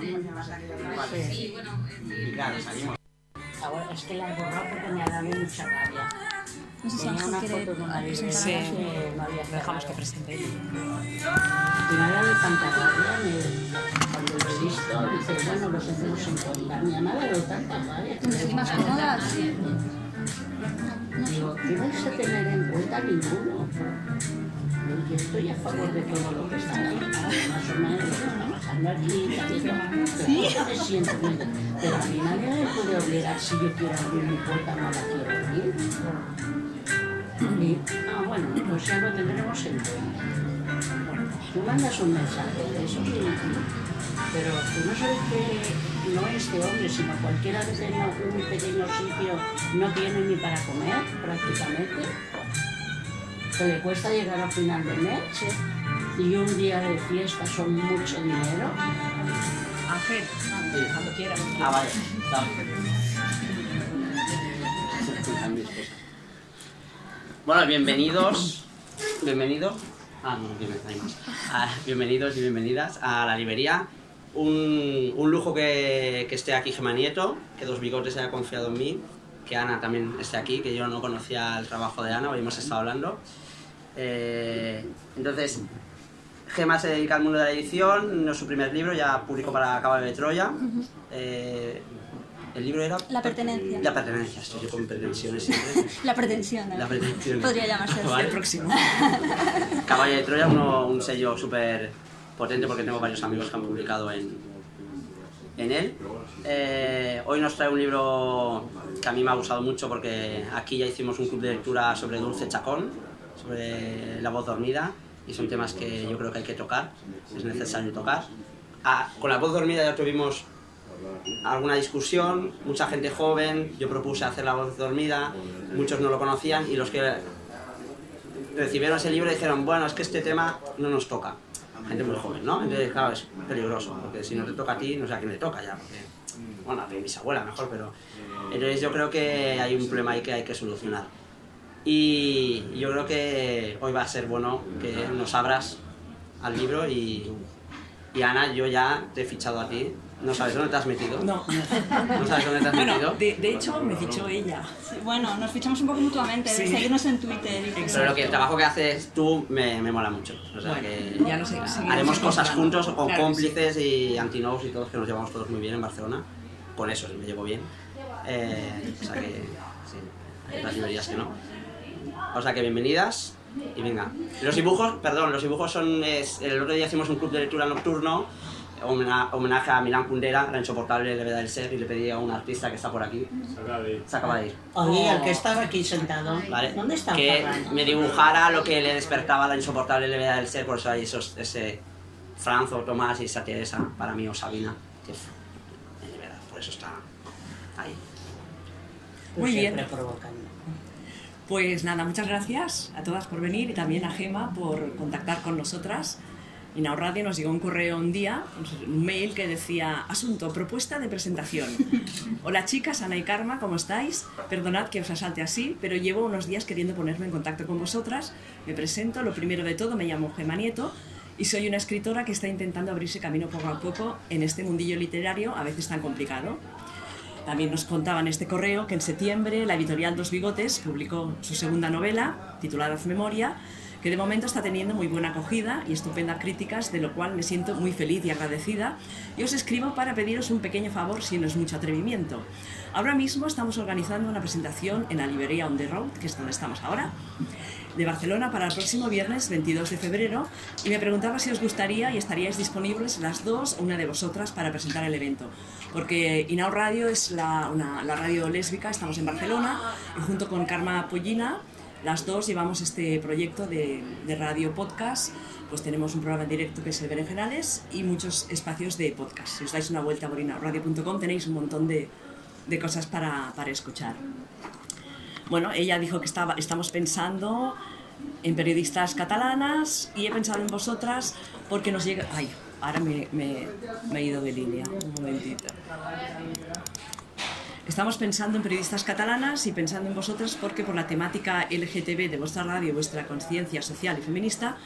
Sí, bueno, Y claro, salimos. Ahora es que la he borrado porque me ha dado mucha rabia. No sé si Tenía Ángel una quiere presentar Sí. que no había Dejamos que presente me ha dado tanta rabia me- cuando lo he visto. Dice, bueno, lo hacemos en cuenta. Mi mamá le dio tanta rabia. que ¿Te sentís más cómoda? Sí. Digo, ¿qué vais a tener en cuenta ninguno? Yo estoy a favor de todo lo que está ahí, más o menos, trabajando aquí, ¿Sí? me siento. Pero a mí nadie me puede obligar si yo quiero abrir mi puerta no la quiero abrir. Y, ah, bueno, pues ya lo tendremos en cuenta. Tú mandas un mensaje eso, sí, pero tú no sabes que no este hombre, sino cualquiera que tenga un pequeño sitio no tiene ni para comer prácticamente, que le cuesta llegar a final de mes y un día de fiesta son mucho dinero. Ángel, cuando quieras. Ah, vale. Bueno, bienvenidos. Bienvenidos. Ah, no, bienven- hay más. Ah, bienvenidos y bienvenidas a la librería. Un, un lujo que, que esté aquí Gema Nieto, que Dos Bigotes haya confiado en mí, que Ana también esté aquí, que yo no conocía el trabajo de Ana, hoy hemos estado hablando. Eh, entonces, Gema se dedica al mundo de la edición, no es su primer libro, ya publicó para Caballo de Troya. Eh, el libro era... La pertenencia. La pertenencia, estoy yo con pretensiones siempre. La pretensión. ¿no? La pretensión. Podría llamarse así. Vale. El próximo. Caballo de Troya, uno- un sello súper potente porque tengo varios amigos que han publicado en, en él. Eh, hoy nos trae un libro que a mí me ha gustado mucho porque aquí ya hicimos un club de lectura sobre Dulce Chacón, sobre la voz dormida, y son temas que yo creo que hay que tocar, es necesario tocar. Ah, con la voz dormida ya tuvimos alguna discusión, mucha gente joven, yo propuse hacer la voz dormida, muchos no lo conocían y los que recibieron ese libro dijeron, bueno, es que este tema no nos toca. Gente muy joven, ¿no? Entonces, claro, es peligroso, porque si no te toca a ti, no sé a quién le toca ya, porque, bueno, a mi bisabuela mejor, pero... Entonces yo creo que hay un problema ahí que hay que solucionar. Y yo creo que hoy va a ser bueno que nos abras al libro y, y Ana, yo ya te he fichado a ti. No sabes dónde te has metido. No. No sabes dónde te has metido. Bueno, de, de hecho me fichó ella. Sí, bueno, nos fichamos un poco mutuamente, de Sí. seguirnos en Twitter. y Pero lo que el trabajo que haces tú me, me mola mucho. O sea que Ya no sé. seguiremos haremos cosas juntos con Claro cómplices y antinobos y todos que nos llevamos todos muy bien en Barcelona. Con eso me llevo bien. Eh, o sea que sí, hay otras librerías que no. O sea que bienvenidas y venga. Los dibujos, perdón, los dibujos son. es- el otro día hicimos un club de lectura nocturno. homena- Homenaje a Milán Kundera, la insoportable levedad del ser, y le pedí a un artista que está por aquí. Se acaba de ir. Oye, el que estaba aquí sentado, ¿vale? ¿dónde está que Ferran? me dibujara lo que le despertaba la insoportable levedad del ser, por eso hay esos, ese Franzo, Tomás y esa Teresa, para mí, o Sabina, que de verdad, por eso está ahí. Muy bien. siempre provocando. Pues nada, muchas gracias a todas por venir y también a Gema por contactar con nosotras. Inao Radio nos llegó un correo un día, un mail que decía, asunto, propuesta de presentación. Hola chicas, Ana y Karma, ¿cómo estáis? Perdonad que os asalte así, pero llevo unos días queriendo ponerme en contacto con vosotras. Me presento, lo primero de todo, me llamo Gema Nieto y soy una escritora que está intentando abrirse camino poco a poco en este mundillo literario, a veces tan complicado. También nos contaba en este correo que en septiembre la editorial Dos Bigotes publicó su segunda novela, titulada Memoria, que de momento está teniendo muy buena acogida y estupendas críticas, de lo cual me siento muy feliz y agradecida. Y os escribo para pediros un pequeño favor si no es mucho atrevimiento. Ahora mismo estamos organizando una presentación en la librería On The Road, que es donde estamos ahora, de Barcelona para el próximo viernes 22 de febrero y me preguntaba si os gustaría y estaríais disponibles las dos o una de vosotras para presentar el evento. Porque Inao Radio es la, una- la radio lésbica, estamos en Barcelona y junto con Karma Pollina las dos llevamos este proyecto de, de radio podcast. Pues tenemos un programa en directo que es el Berenjenales y muchos espacios de podcast. Si os dais una vuelta por inaoradio.com tenéis un montón de, de cosas para, para escuchar. Bueno, ella dijo que estaba, estamos pensando en periodistas catalanas y he pensado en vosotras porque nos llega... Ay, ahora me, me- me he ido de línea, un momentito. Estamos pensando en periodistas catalanas y pensando en vosotras porque por la temática LGTB de vuestra radio vuestra conciencia social y feminista,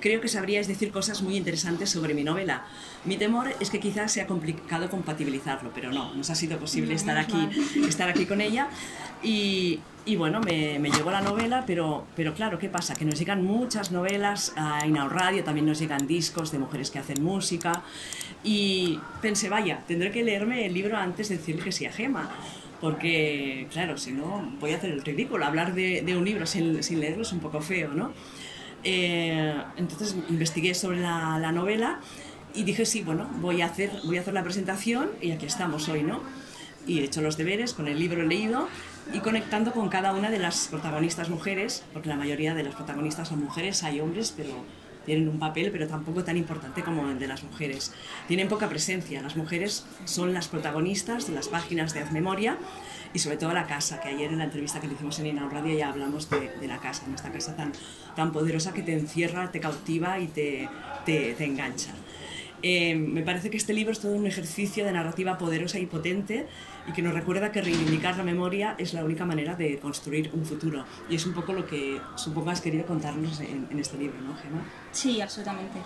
creo que sabríais decir cosas muy interesantes sobre mi novela. Mi temor es que quizás sea complicado compatibilizarlo, pero no, nos ha sido posible estar aquí, estar aquí con ella. Y, y bueno, me, me, llegó la novela, pero, pero claro, ¿qué pasa? Que nos llegan muchas novelas a Inau Radio, también nos llegan discos de mujeres que hacen música. Y pensé, vaya, tendré que leerme el libro antes de decirle que sí a Gema. Porque, claro, si no, voy a hacer el ridículo. Hablar de, de un libro sin, sin, leerlo es un poco feo, ¿no? Eh, entonces investigué sobre la, la, novela y dije, sí, bueno, voy a, hacer, voy a hacer la presentación y aquí estamos hoy, ¿no? Y he hecho los deberes, con el libro leído y conectando con cada una de las protagonistas mujeres, porque la mayoría de las protagonistas son mujeres, hay hombres, pero tienen un papel, pero tampoco tan importante como el de las mujeres. Tienen poca presencia. Las mujeres son las protagonistas de las páginas de Haz Memoria y sobre todo la casa, que ayer en la entrevista que le hicimos en Inau Radio ya hablamos de, de, la casa, en esta casa tan, tan poderosa que te encierra, te cautiva y te, te, te engancha. Eh, me parece que este libro es todo un ejercicio de narrativa poderosa y potente y que nos recuerda que reivindicar la memoria es la única manera de construir un futuro. Y es un poco lo que supongo has querido contarnos en, en este libro, ¿no, Gemma? Sí, absolutamente.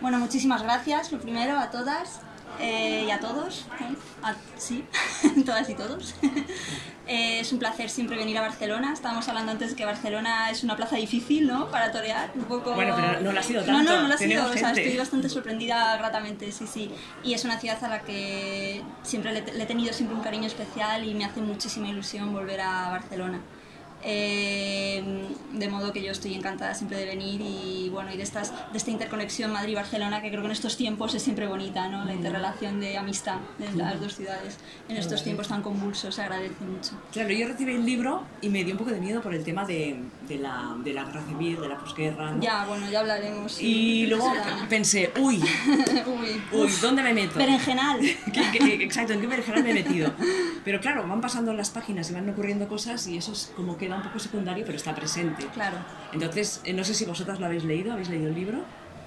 Bueno, muchísimas gracias, lo primero, a todas eh, y a todos, ¿eh? a, sí, todas y todos. eh, es un placer siempre venir a Barcelona. Estábamos hablando antes que Barcelona es una plaza difícil, ¿no? Para torear, un poco... Bueno, pero no lo ha sido tanto. No, no, no lo ha sido. O sea, estoy bastante sorprendida gratamente, sí, sí. Y es una ciudad a la que siempre le, le he tenido siempre un cariño especial y me hace muchísima ilusión volver a Barcelona. Eh, de modo que yo estoy encantada siempre de venir y bueno y de estas de esta interconexión Madrid-Barcelona que creo que en estos tiempos es siempre bonita no la interrelación de amistad de las dos ciudades en estos tiempos tan convulsos se agradece mucho Claro, yo recibí el libro y me dio un poco de miedo por el tema de, de, la, de la guerra civil, de la posguerra. ¿no? ya bueno ya hablaremos Y luego será- pensé, uy, uy, uy, ¿dónde me meto? berenjenal ¿Qué- qué- exacto, ¿en qué berenjenal me he metido? Pero claro, van pasando las páginas y van ocurriendo cosas y eso es como queda un poco secundario, pero está presente. claro Entonces, eh, no sé si vosotras lo habéis leído, ¿habéis leído el libro?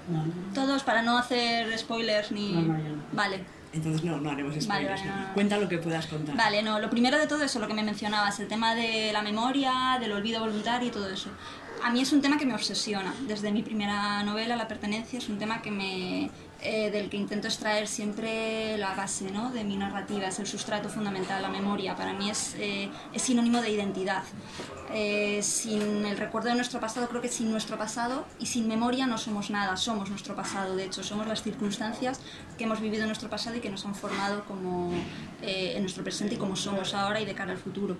No, no. todos para no hacer spoilers ni No, no, vale Entonces no, no haremos spoilers. vale, no, no. Cuenta lo que puedas contar. Vale, no, lo primero de todo eso, lo que me mencionabas, el tema de la memoria, del olvido voluntario y todo eso. A mí es un tema que me obsesiona. Desde mi primera novela, La pertenencia, es un tema que me, eh, del que intento extraer siempre la base ¿no? de mi narrativa, es el sustrato fundamental, la memoria. Para mí es, eh, es sinónimo de identidad. Eh, sin el recuerdo de nuestro pasado, creo que sin nuestro pasado y sin memoria no somos nada, somos nuestro pasado, de hecho, somos las circunstancias que hemos vivido en nuestro pasado y que nos han formado como en nuestro presente y como somos ahora y de cara al futuro.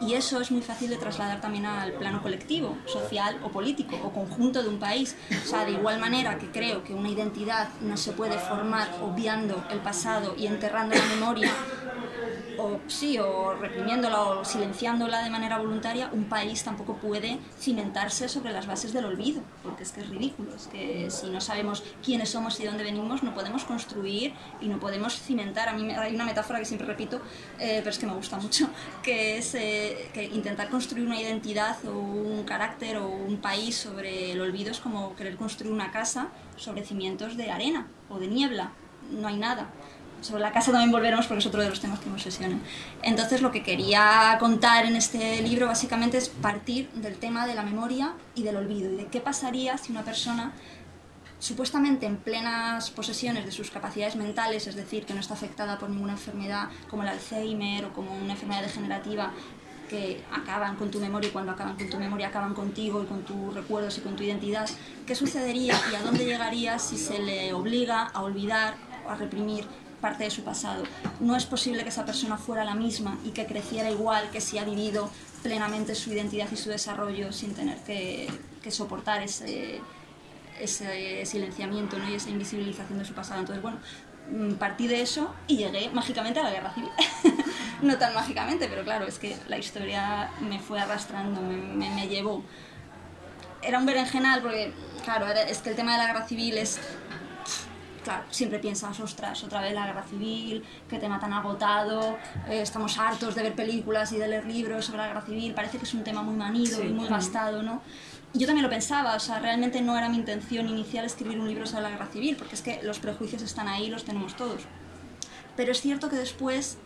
Y eso es muy fácil de trasladar también al plano colectivo, social o político o conjunto de un país. O sea, de igual manera que creo que una identidad no se puede formar obviando el pasado y enterrando la memoria, o sí, o reprimiéndola o silenciándola de manera voluntaria, un país tampoco puede cimentarse sobre las bases del olvido, porque es que es ridículo, es que si no sabemos quiénes somos y de dónde venimos, no podemos construir y no podemos cimentar. A mí hay una metáfora que siempre repito, eh, pero es que me gusta mucho, que es eh, que intentar construir una identidad o un carácter o un país sobre el olvido es como querer construir una casa sobre cimientos de arena o de niebla, no hay nada sobre la casa también volveremos porque es otro de los temas que me obsesionan. Entonces lo que quería contar en este libro básicamente es partir del tema de la memoria y del olvido y de qué pasaría si una persona supuestamente en plenas posesiones de sus capacidades mentales, es decir, que no está afectada por ninguna enfermedad como el Alzheimer o como una enfermedad degenerativa que acaban con tu memoria y cuando acaban con tu memoria acaban contigo y con tus recuerdos y con tu identidad, ¿qué sucedería y a dónde llegaría si se le obliga a olvidar o a reprimir parte de su pasado? No es posible que esa persona fuera la misma y que creciera igual que si ha vivido plenamente su identidad y su desarrollo sin tener que, soportar ese, silenciamiento y esa invisibilización de su pasado. Entonces, bueno, partí de eso y llegué mágicamente a la guerra civil. no tan mágicamente, pero claro, es que la historia me fue arrastrando, me, me, me llevó. Era un berenjenal porque, claro, era- es que el tema de la guerra civil es claro, siempre piensas, ostras, otra vez la guerra civil, que tema tan agotado, eh, estamos hartos de ver películas y de leer libros sobre la guerra civil, parece que es un tema muy manido Sí. y muy gastado, ¿no? Yo también lo pensaba, o sea, realmente no era mi intención inicial escribir un libro sobre la guerra civil, porque es que los prejuicios están ahí, los tenemos todos. Pero es cierto que después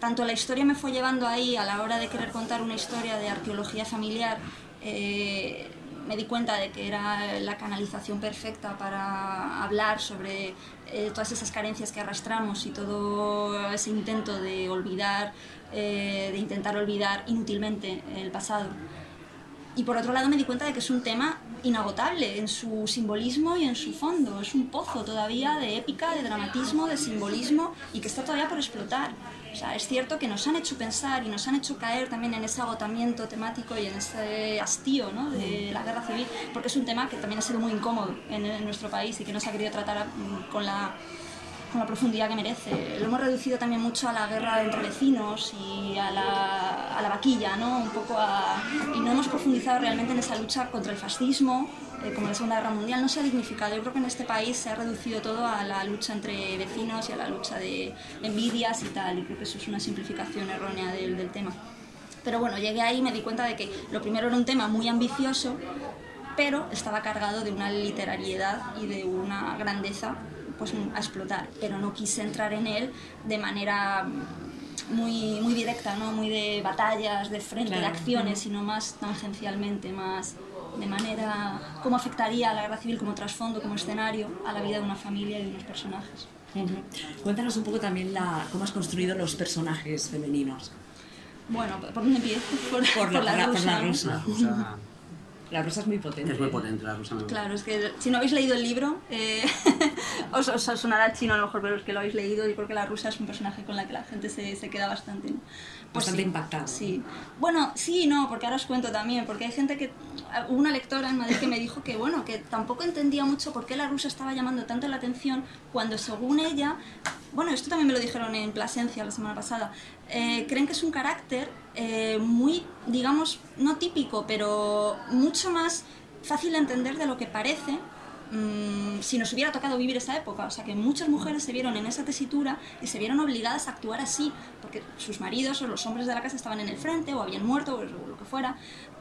tanto la historia me fue llevando ahí a la hora de querer contar una historia de arqueología familiar, eh, me di cuenta de que era la canalización perfecta para hablar sobre eh, todas esas carencias que arrastramos y todo ese intento de olvidar, eh, de intentar olvidar inútilmente el pasado. Y por otro lado me di cuenta de que es un tema inagotable en su simbolismo y en su fondo. Es un pozo todavía de épica, de dramatismo, de simbolismo y que está todavía por explotar. O sea, es cierto que nos han hecho pensar y nos han hecho caer también en ese agotamiento temático y en ese hastío ¿no? de la guerra civil, porque es un tema que también ha sido muy incómodo en, en nuestro país y que no se ha querido tratar con la con la profundidad que merece. Lo hemos reducido también mucho a la guerra entre vecinos y a la, a la vaquilla, ¿no? Un poco a, y no hemos profundizado realmente en esa lucha contra el fascismo, eh, como la Segunda Guerra Mundial, no se ha dignificado. Yo creo que en este país se ha reducido todo a la lucha entre vecinos y a la lucha de envidias y tal, y creo que eso es una simplificación errónea del, del tema. Pero bueno, llegué ahí y me di cuenta de que lo primero era un tema muy ambicioso, pero estaba cargado de una literariedad y de una grandeza pues, a explotar, pero no quise entrar en él de manera muy, muy directa, ¿no? muy de batallas, de frente, de Claro. acciones, sino más tangencialmente, más de manera cómo afectaría a la guerra civil como trasfondo, como escenario, a la vida de una familia y de unos personajes. Ujú. Cuéntanos un poco también la, cómo has construido los personajes femeninos. Bueno, ¿por dónde empiezo? Por, Por la- por la rusa, ¿no? rusa. La rusa La rosa es muy potente. es muy potente, la gusta. Claro, es que si no habéis leído el libro, eh, os, os sonará chino a lo mejor, pero los que lo habéis leído, yo creo que la rusa es un personaje con la que la gente se, se queda bastante... ¿no? Bastante sí, impactada. Sí. Bueno, sí y no, porque ahora os cuento también, porque hay gente que... Hubo una lectora en Madrid que me dijo que, bueno, que tampoco entendía mucho por qué la rusa estaba llamando tanto la atención cuando según ella... Bueno, esto también me lo dijeron en Plasencia la semana pasada. Eh, creen que es un carácter eh, muy, digamos, no típico, pero mucho más fácil de entender de lo que parece mm, si nos hubiera tocado vivir esa época. O sea, que muchas mujeres se vieron en esa tesitura y se vieron obligadas a actuar así, porque sus maridos o los hombres de la casa estaban en el frente o habían muerto o lo que fuera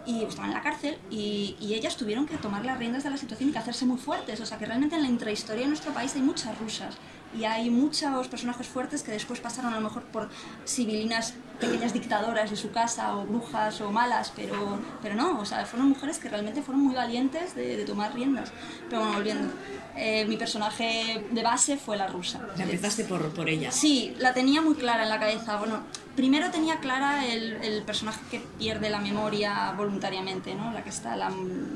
y estaban en la cárcel y, ellas tuvieron que tomar las riendas de la situación y que hacerse muy fuertes. O sea, que realmente en la intrahistoria de nuestro país hay muchas rusas y hay muchos personajes fuertes que después pasaron a lo mejor por civilinas pequeñas dictadoras de su casa o brujas o malas, pero, pero no, o sea, fueron mujeres que realmente fueron muy valientes de, de tomar riendas. Pero bueno, volviendo, eh, mi personaje de base fue la rusa. Sea, empezaste por, por ella. Sí, la tenía muy clara en la cabeza. Bueno, primero tenía clara el, el personaje que pierde la memoria voluntariamente, ¿no? La que está, la,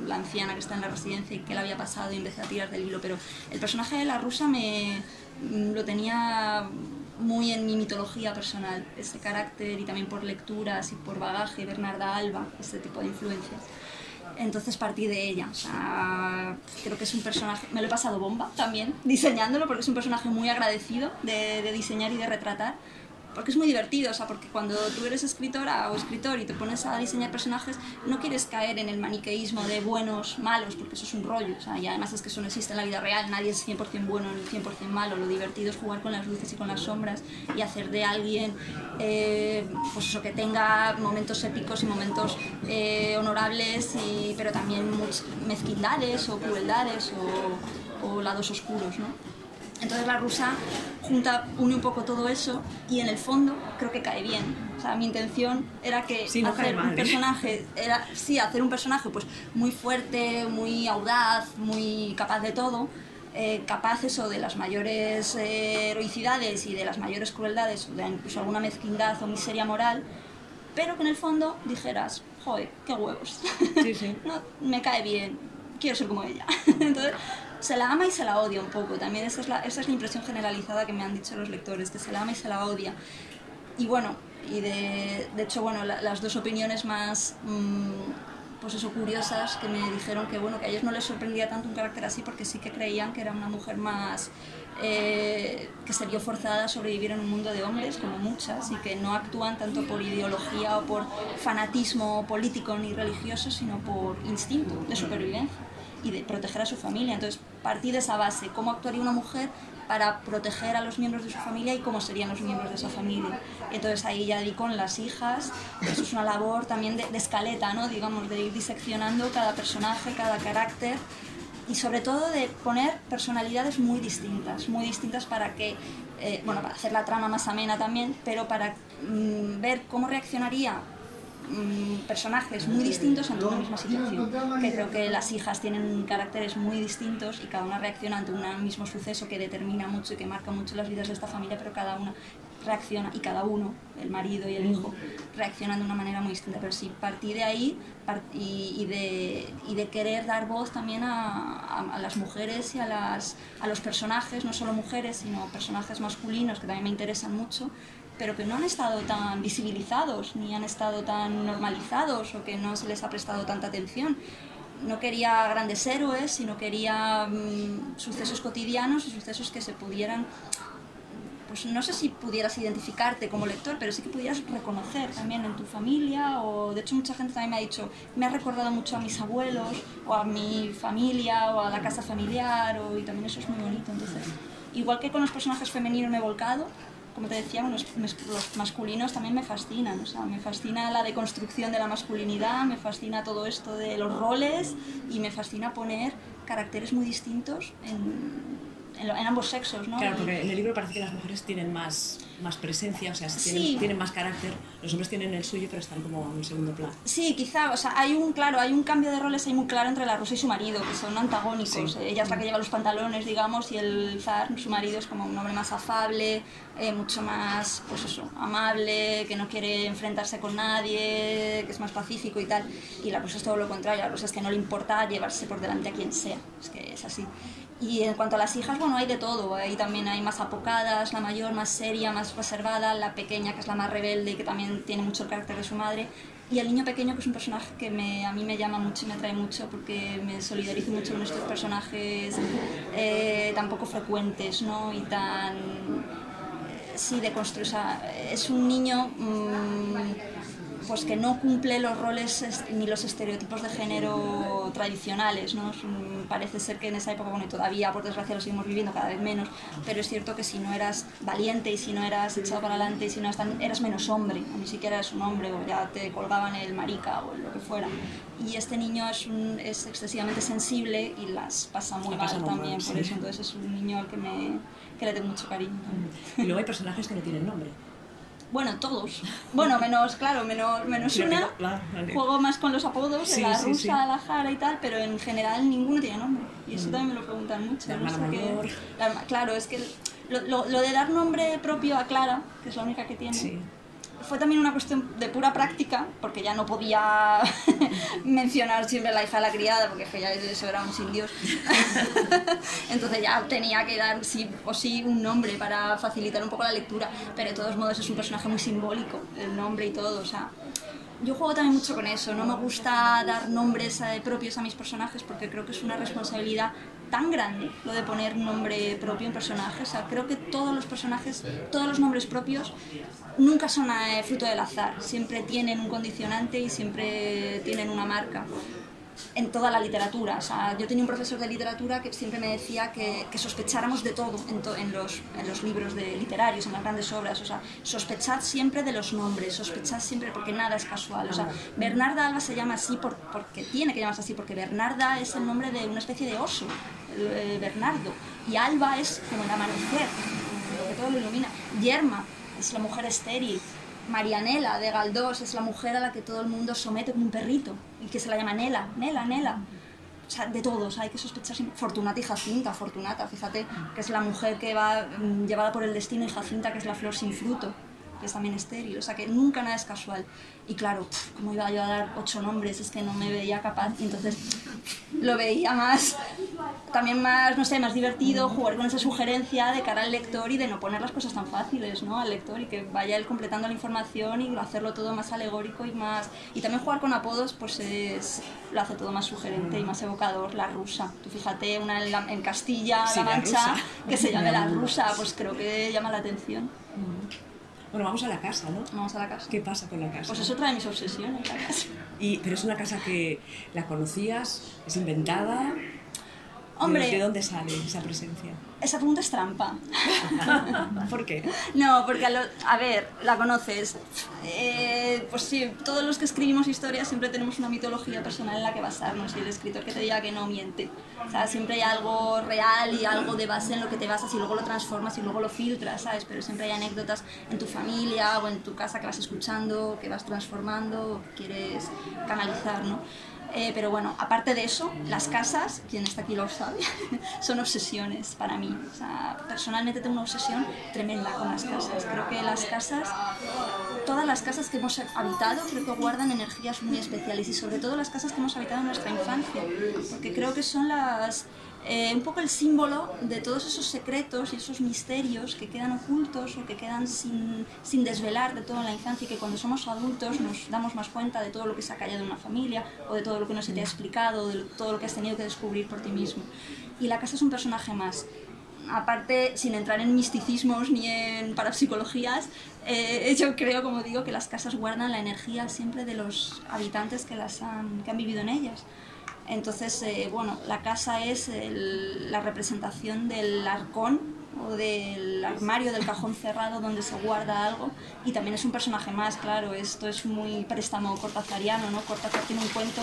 la anciana que está en la residencia y que le había pasado y empecé a tirar del hilo. Pero el personaje de la rusa me lo tenía muy en mi mitología personal, ese carácter y también por lecturas y por bagaje, Bernarda Alba, este tipo de influencias. Entonces partí de ella. O sea, creo que es un personaje. Me lo he pasado bomba también diseñándolo porque es un personaje muy agradecido de, de diseñar y de retratar. Porque es muy divertido, o sea, porque cuando tú eres escritora o escritor y te pones a diseñar personajes, no quieres caer en el maniqueísmo de buenos, malos, porque eso es un rollo, o sea, y además es que eso no existe en la vida real, nadie es 100% bueno ni 100% malo, lo divertido es jugar con las luces y con las sombras y hacer de alguien, eh, pues eso, que tenga momentos épicos y momentos eh, honorables, y, pero también mezquindades o crueldades o, o lados oscuros, ¿no? Entonces la rusa junta, une un poco todo eso y en el fondo creo que cae bien. O sea, mi intención era que Sí, no hacer mal, un ¿eh? personaje, era, sí, hacer un personaje pues muy fuerte, muy audaz, muy capaz de todo, eh, capaz eso de las mayores eh, heroicidades y de las mayores crueldades, o de incluso alguna mezquindad o miseria moral, pero que en el fondo dijeras, joder, qué huevos. Sí, sí. no, me cae bien, quiero ser como ella. Entonces, se la ama y se la odia un poco. También esa es la, esa es la impresión generalizada que me han dicho los lectores, que se la ama y se la odia. Y bueno, y de, hecho, bueno, la- las dos opiniones más, mm, pues eso, curiosas, que me dijeron que, bueno, que a ellos no les sorprendía tanto un carácter así porque sí que creían que era una mujer más... eh, que se vio forzada a sobrevivir en un mundo de hombres, como muchas, y que no actúan tanto por ideología o por fanatismo político ni religioso, sino por instinto de supervivencia y de proteger a su familia. Entonces, partí de esa base, cómo actuaría una mujer para proteger a los miembros de su familia y cómo serían los miembros de esa familia. Entonces ahí ya di con las hijas, eso es una labor también de, de escaleta, ¿no? digamos, de ir diseccionando cada personaje, cada carácter y sobre todo de poner personalidades muy distintas, muy distintas para que, eh, bueno, para hacer la trama más amena también, pero para mm, ver cómo reaccionaría personajes muy distintos ante una misma situación. Que creo que las hijas tienen caracteres muy distintos y cada una reacciona ante un mismo suceso que determina mucho y que marca mucho las vidas de esta familia, pero cada una reacciona y cada uno, el marido y el hijo, reaccionan de una manera muy distinta. Pero sí, partí de ahí y, y, de, y de querer dar voz también a, a, las mujeres y a, las, a los personajes, no solo mujeres, sino personajes masculinos que también me interesan mucho, pero que no han estado tan visibilizados ni han estado tan normalizados o que no se les ha prestado tanta atención no quería grandes héroes, sino quería mmm, sucesos cotidianos y sucesos que se pudieran pues no sé si pudieras identificarte como lector, pero sí que pudieras reconocer también en tu familia, o de hecho mucha gente también me ha dicho, me ha recordado mucho a mis abuelos, o a mi familia, o a la casa familiar, o, y también eso es muy bonito. Entonces, igual que con los personajes femeninos me he volcado, como te decía, los, masculinos también me fascinan, me fascina la deconstrucción de la masculinidad, me fascina todo esto de los roles, y me fascina poner caracteres muy distintos en en, en, ambos sexos, ¿no? Claro, porque en el libro parece que las mujeres tienen más, más presencia, o sea, tienen, sí. tienen más carácter. Los hombres tienen el suyo, pero están como en segundo plano. Sí, quizá, o sea, hay un, claro, hay un cambio de roles ahí muy claro entre la rusa y su marido, que son antagónicos. Sí. Ella es la que lleva los pantalones, digamos, y el zar, su marido, es como un hombre más afable, eh, mucho más, pues eso, amable, que no quiere enfrentarse con nadie, que es más pacífico y tal. Y la rusa es todo lo contrario, la rusa es que no le importa llevarse por delante a quien sea, es que es así. Y en cuanto a las hijas, bueno, hay de todo. Ahí también hay más apocadas, la mayor más seria, más reservada, la pequeña que es la más rebelde y que también tiene mucho el carácter de su madre. Y el niño pequeño que es un personaje que me, a mí me llama mucho y me atrae mucho porque me solidarizo mucho con estos personajes eh, tan poco frecuentes ¿no? y tan... Sí, de construir. O sea, es un niño... Mmm, pues que no cumple los roles ni los estereotipos de género tradicionales, ¿no? Parece ser que en esa época, bueno, y todavía por desgracia lo seguimos viviendo cada vez menos, pero es cierto que si no eras valiente y si no eras echado para adelante y si no eras, tan, eras menos hombre, ni siquiera eras un hombre, o ya te colgaban el marica o lo que fuera. Y este niño es, un, es excesivamente sensible y las pasa muy mal también, mal, por sí. eso entonces es un niño al que, me, que le tengo mucho cariño. Y luego hay personajes que no tienen nombre. Bueno, todos. Bueno, menos, claro, menos, menos una. Juego más con los apodos, sí, la rusa, sí, la jara y tal, pero en general ninguno tiene nombre. Y eso mm. también me lo preguntan mucho. No sé qué, la, claro, es que lo, lo, lo, de dar nombre propio a Clara, que es la única que tiene, fue también una cuestión de pura práctica, porque ya no podía mencionar siempre la hija de la criada, porque ya eso era un sin Dios. Entonces ya tenía que dar sí o sí un nombre para facilitar un poco la lectura, pero de todos modos es un personaje muy simbólico, el nombre y todo, o sea, yo juego también mucho con eso, no me gusta dar nombres eh, propios a mis personajes porque creo que es una responsabilidad tan grande lo de poner nombre propio en personajes. O sea, creo que todos los personajes, todos los nombres propios nunca son eh, fruto del azar, siempre tienen un condicionante y siempre tienen una marca en toda la literatura. O sea, yo tenía un profesor de literatura que siempre me decía que, que sospecháramos de todo en, to, en, los, en, los, libros de literarios, en las grandes obras. O sea, sospechad siempre de los nombres, sospechad siempre porque nada es casual. O sea, Bernarda Alba se llama así por, porque tiene que llamarse así, porque Bernarda es el nombre de una especie de oso, eh, Bernardo. Y Alba es como el amanecer, lo que todo lo ilumina. Yerma es la mujer estéril. Marianela de Galdós es la mujer a la que todo el mundo somete como un perrito y que se la llama Nela, Nela, Nela. O sea, de todos, hay que sospechar Fortunata y Jacinta, Fortunata, fíjate, que es la mujer que va mm, llevada por el destino y Jacinta, que es la flor sin fruto, que es también estéril. O sea, que nunca nada es casual. Y claro, como iba yo a dar ocho nombres, es que no me veía capaz y entonces lo veía más, también más, no sé, más divertido jugar con esa sugerencia de cara al lector y de no poner las cosas tan fáciles, ¿no? Al lector y que vaya él completando la información y hacerlo todo más alegórico y más... Y también jugar con apodos, pues es, lo hace todo más sugerente y más evocador, la rusa. Tú fíjate, una en, la, en Castilla, sí, La Mancha, la que se llame la rusa, pues creo que llama la atención. Bueno, vamos a la casa, ¿no? Vamos a la casa. ¿Qué pasa con la casa? Pues es otra de mis obsesiones, la casa. Y, pero es una casa que la conocías, es inventada. Hombre. ¿De dónde sale esa presencia? Esa pregunta es trampa. ¿Por qué? No, porque a, lo- a ver, la conoces. Eh, pues sí, todos los que escribimos historias siempre tenemos una mitología personal en la que basarnos y el escritor que te diga que no miente. O sea, siempre hay algo real y algo de base en lo que te basas y luego lo transformas y luego lo filtras, ¿sabes? Pero siempre hay anécdotas en tu familia o en tu casa que vas escuchando, que vas transformando o que quieres canalizar, ¿no? Eh, pero bueno, aparte de eso, las casas, quien está aquí lo sabe, son obsesiones para mí. Personalmente tengo una obsesión tremenda con las casas. Creo que las casas, todas las casas que hemos habitado, creo que guardan energías muy especiales y sobre todo las casas que hemos habitado en nuestra infancia, porque creo que son las eh, un poco el símbolo de todos esos secretos y esos misterios que quedan ocultos o que quedan sin, sin desvelar de todo en la infancia y que cuando somos adultos nos damos más cuenta de todo lo que se ha callado en una familia o de todo lo que no se te ha explicado, de todo lo que has tenido que descubrir por ti mismo. Y la casa es un personaje más. Aparte, sin entrar en misticismos ni en parapsicologías, eh, yo creo, como digo, que las casas guardan la energía siempre de los habitantes que, las han, que han vivido en ellas. Entonces, eh, bueno, la casa es el- la representación del arcón o del armario, del cajón cerrado donde se guarda algo y también es un personaje más, claro, esto es muy préstamo cortazariano, ¿no? Cortázar tiene un cuento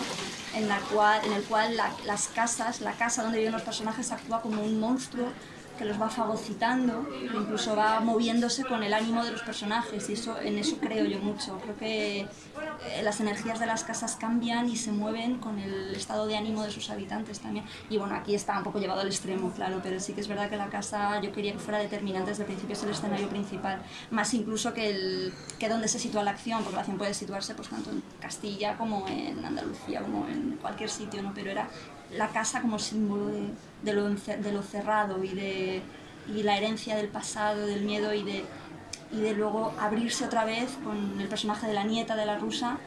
en, la cual, en el cual la- las casas, la casa donde viven los personajes actúa como un monstruo que los va fagocitando, e incluso va moviéndose con el ánimo de los personajes y eso en eso creo yo mucho. Creo que eh, las energías de las casas cambian y se mueven con el estado de ánimo de sus habitantes también. Y bueno, aquí está un poco llevado al extremo, claro, pero sí que es verdad que la casa yo quería que fuera determinante desde el principio, es el escenario principal, más incluso que, el, que donde se sitúa la acción, porque la acción puede situarse pues tanto en Castilla como en Andalucía, como en cualquier sitio, ¿no? Pero era la casa como símbolo de, de, lo, de lo cerrado y de y la herencia del pasado, del miedo y de, y de luego abrirse otra vez con el personaje de la nieta de la rusa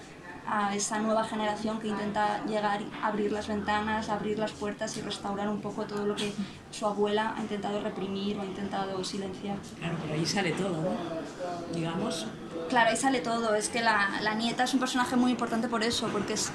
a esa nueva generación que intenta llegar abrir las ventanas, abrir las puertas y restaurar un poco todo lo que su abuela ha intentado reprimir o ha intentado silenciar. Claro, por ahí sale todo, ¿no? Digamos. Claro, ahí sale todo. Es que la, la nieta es un personaje muy importante por eso, porque es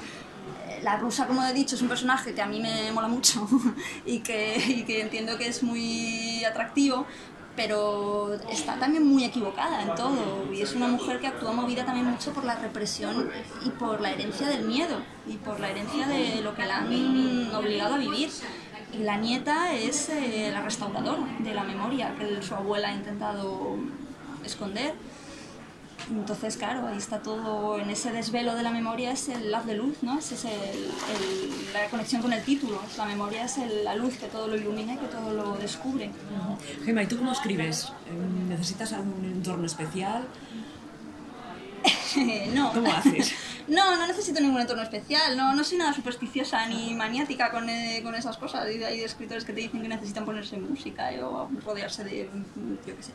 la rusa, como he dicho, es un personaje que a mí me mola mucho y que, entiendo que es muy atractivo, pero está también muy equivocada en todo. Y es una mujer que actúa movida también mucho por la represión y por la herencia del miedo y por la herencia de lo que la han obligado a vivir. Y la nieta es eh, la restauradora de la memoria que su abuela ha intentado esconder. Entonces, claro, ahí está todo, en ese desvelo de la memoria es el haz de luz, ¿no? Esa es el- el- la conexión con el título. La memoria es el- la luz que todo lo ilumina y que todo lo descubre. Gema, ¿y tú cómo escribes? ¿Necesitas algún entorno especial? no. ¿Cómo haces? No, no necesito ningún entorno especial, no, no soy nada supersticiosa ni maniática con, eh, con esas cosas. Y hay escritores que te dicen que necesitan ponerse música eh, o rodearse de, yo qué sé.